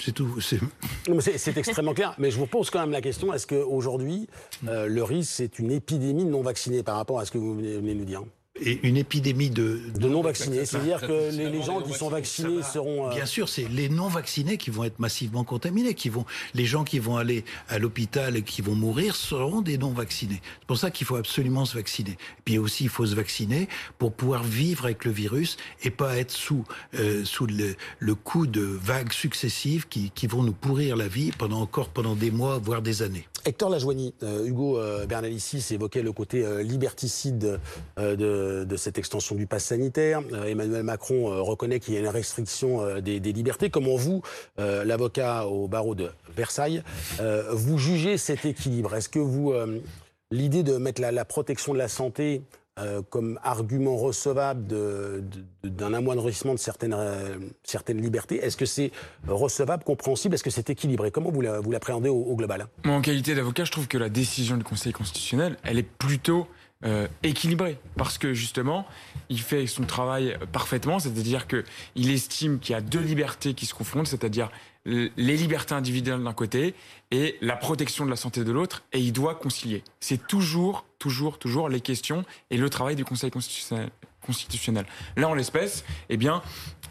c'est tout. C'est extrêmement clair. Mais je vous pose quand même la question est-ce qu'aujourd'hui, euh, le risque, c'est une épidémie non-vaccinés par rapport à ce que vous venez de nous dire? Et une épidémie de, de, non-vaccinés. C'est-à-dire que les, gens qui sont vaccinés seront. Euh, Bien sûr, c'est les non-vaccinés qui vont être massivement contaminés. Qui vont, les gens qui vont aller à l'hôpital et qui vont mourir seront des non-vaccinés. C'est pour ça qu'il faut absolument se vacciner. Et puis aussi, il faut se vacciner pour pouvoir vivre avec le virus et pas être sous, euh, sous le, le, coup de vagues successives qui, qui, vont nous pourrir la vie pendant encore pendant des mois, voire des années. Hector Lajoigny, euh, Hugo Bernalicis évoquait le côté liberticide de de, cette extension du pass sanitaire. Euh, Emmanuel Macron euh, reconnaît qu'il y a une restriction euh, des, libertés. Comment vous, l'avocat au barreau de Versailles, vous jugez cet équilibre? Est-ce que vous, l'idée de mettre la, protection de la santé comme argument recevable d'un amoindrissement de certaines, certaines libertés. Est-ce que c'est recevable, compréhensible? Est-ce que c'est équilibré? Comment vous l'appréhendez au, au, global? Moi, en qualité d'avocat, je trouve que la décision du Conseil constitutionnel, elle est plutôt euh, équilibré parce que justement il fait son travail parfaitement, c'est-à-dire que il estime qu'il y a deux libertés qui se confrontent, c'est-à-dire les libertés individuelles d'un côté et la protection de la santé de l'autre, et il doit concilier. C'est toujours, toujours, toujours les questions et le travail du Conseil constitutionnel. Là, en l'espèce, eh bien,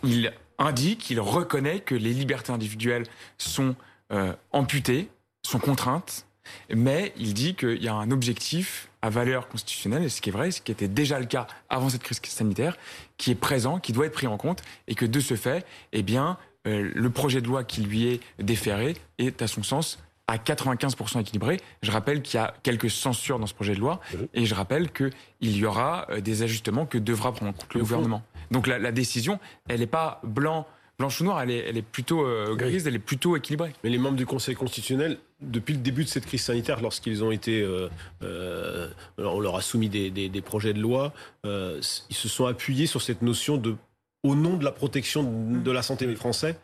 il indique, il reconnaît que les libertés individuelles sont euh, amputées, sont contraintes, mais il dit qu'il y a un objectif à valeur constitutionnelle, et ce qui est vrai, ce qui était déjà le cas avant cette crise sanitaire, qui est présent, qui doit être pris en compte, et que de ce fait, eh bien, euh, le projet de loi qui lui est déféré est, à son sens, à 95% équilibré. Je rappelle qu'il y a quelques censures dans ce projet de loi, et je rappelle qu'il y aura euh, des ajustements que devra prendre en compte le gouvernement. Donc la, la décision, elle n'est pas blanc blanche ou noire, elle est, elle est plutôt euh, grise, elle est plutôt équilibrée. Mais les membres du Conseil constitutionnel, depuis le début de cette crise sanitaire, lorsqu'ils ont été, euh, euh, on leur a soumis des, des, projets de loi, ils se sont appuyés sur cette notion de, au nom de la protection de la santé des Français,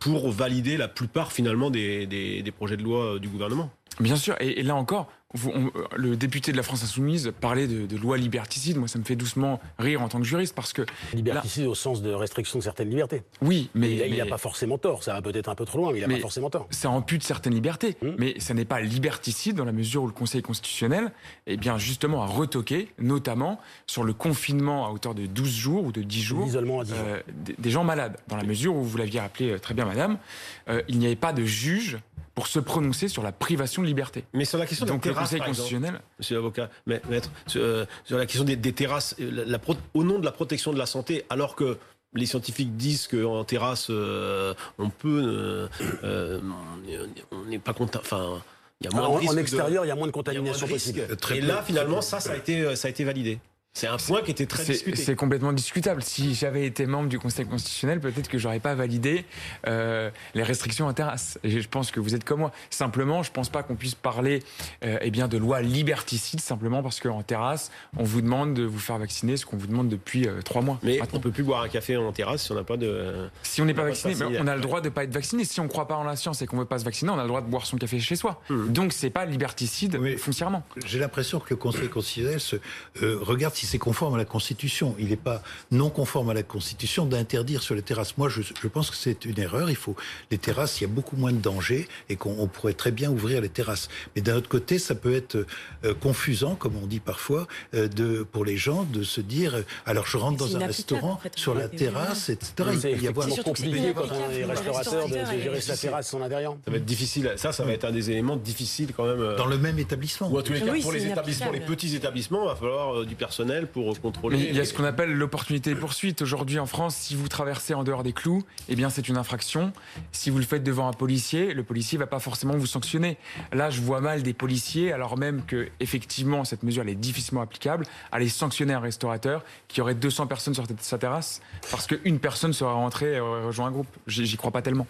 pour valider la plupart finalement des, des projets de loi du gouvernement. Bien sûr, et là encore, le député de la France Insoumise parlait de, loi liberticide. Moi, ça me fait doucement rire en tant que juriste parce que. Liberticide au sens de restriction de certaines libertés. Oui, mais. il n'a pas forcément tort. Ça va peut-être un peu trop loin, mais il n'a pas forcément tort. Ça ampute certaines libertés. Hum. Mais ça n'est pas liberticide dans la mesure où le Conseil constitutionnel, eh bien, justement, a retoqué, notamment sur le confinement à hauteur de 12 jours ou de 10 jours. L'isolement à 10 jours. Euh, des, gens malades. Dans la mesure où vous l'aviez rappelé euh, très bien, madame, euh, il n'y avait pas de juge pour se prononcer sur la privation de liberté. Mais sur la question Donc le Conseil constitutionnel, Monsieur l'avocat, maître, euh, sur, la question des, terrasses, euh, au nom de la protection de la santé, alors que les scientifiques disent qu'en terrasse, euh, on peut, on n'est pas content, enfin. Il y a moins en, extérieur, il y a moins de contamination possible. Et là, finalement, ça, ça a été, ça a été validé. C'est un point qui était très discuté. C'est complètement discutable. Si j'avais été membre du Conseil constitutionnel, peut-être que j'aurais pas validé euh, les restrictions à terrasse. Et je pense que vous êtes comme moi. Simplement, je pense pas qu'on puisse parler euh, eh bien de loi liberticide simplement parce qu'en terrasse, on vous demande de vous faire vacciner, ce qu'on vous demande depuis euh, trois mois. Mais on peut plus boire un café en terrasse si on n'a pas de. Si on n'est pas vacciné, on a le droit de pas être vacciné. Si on croit pas en la science et qu'on veut pas se vacciner, on a le droit de boire son café chez soi. Hmm. Donc c'est pas liberticide foncièrement. J'ai l'impression que le Conseil constitutionnel se regarde si c'est conforme à la Constitution. Il n'est pas non conforme à la Constitution d'interdire sur les terrasses. Moi, je, je pense que c'est une erreur. Il faut les terrasses, il y a beaucoup moins de danger et qu'on pourrait très bien ouvrir les terrasses. Mais d'un autre côté, ça peut être euh, confusant, comme on dit parfois, euh, de, pour les gens de se dire euh, alors je rentre dans un restaurant sur la terrasse, etc. Il y a compliqué quand on est restaurateur de, gérer sa terrasse en adhérent. Ça va être difficile. Ça, ça va être un des éléments difficiles quand même. Dans le même établissement. Ou en tous les cas, pour les établissements, les petits établissements, il va falloir du personnel pour contrôler. il y a ce qu'on appelle l'opportunité de poursuite. Aujourd'hui en France, si vous traversez en dehors des clous, eh bien c'est une infraction. Si vous le faites devant un policier, le policier va pas forcément vous sanctionner. Là, je vois mal des policiers, alors même que effectivement cette mesure elle est difficilement applicable, aller sanctionner un restaurateur qui aurait 200 personnes sur sa terrasse parce qu'une personne serait rentrée et aurait rejoint un groupe. J'y crois pas tellement.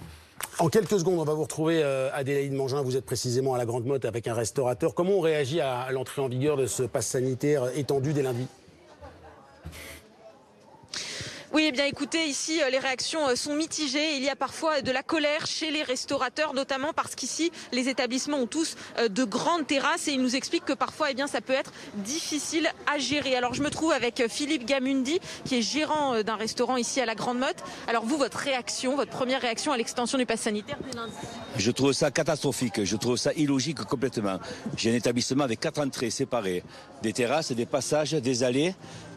En quelques secondes, on va vous retrouver, euh, Adélaïde Mangin. Vous êtes précisément à la Grande Motte avec un restaurateur. Comment on réagit à l'entrée en vigueur de ce pass sanitaire étendu dès lundi? Oui, eh bien écoutez, ici euh, les réactions euh, sont mitigées. Il y a parfois de la colère chez les restaurateurs, notamment parce qu'ici les établissements ont tous euh, de grandes terrasses et ils nous expliquent que parfois eh bien, ça peut être difficile à gérer. Alors je me trouve avec Philippe Gamundi, qui est gérant d'un restaurant ici à la Grande Motte. Alors vous, votre réaction, votre première réaction à l'extension du pass sanitaire Je trouve ça catastrophique, je trouve ça illogique complètement. J'ai un établissement avec quatre entrées séparées, des terrasses, des passages, des allées.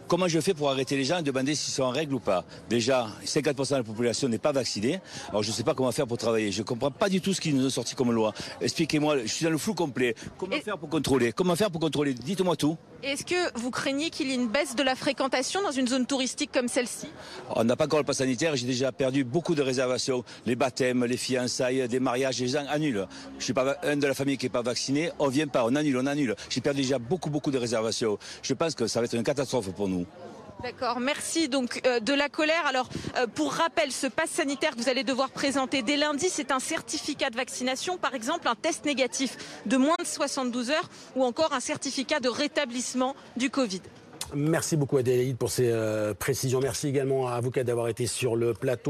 Comment je fais pour arrêter les gens et demander s'ils sont en règle ou pas? Déjà, 50% de la population n'est pas vaccinée. Alors je ne sais pas comment faire pour travailler. Je ne comprends pas du tout ce qui nous est sorti comme loi. Expliquez-moi, je suis dans le flou complet. Comment faire pour contrôler? Comment faire pour contrôler? Dites-moi tout. Est-ce que vous craignez qu'il y ait une baisse de la fréquentation dans une zone touristique comme celle-ci? On n'a pas encore le pass sanitaire. J'ai déjà perdu beaucoup de réservations. Les baptêmes, les fiançailles, des mariages, les gens annulent. Je suis pas un de la famille qui n'est pas vacciné. On vient pas, on annule, on annule. J'ai perdu déjà beaucoup, beaucoup de réservations. Je pense que ça va être une catastrophe pour nous. D'accord, merci donc euh, de la colère. Alors euh, pour rappel, ce pass sanitaire que vous allez devoir présenter dès lundi, c'est un certificat de vaccination, par exemple un test négatif de moins de 72 heures ou encore un certificat de rétablissement du Covid. Merci beaucoup Adélaïde pour ces euh, précisions. Merci également à vous d'avoir été sur le plateau.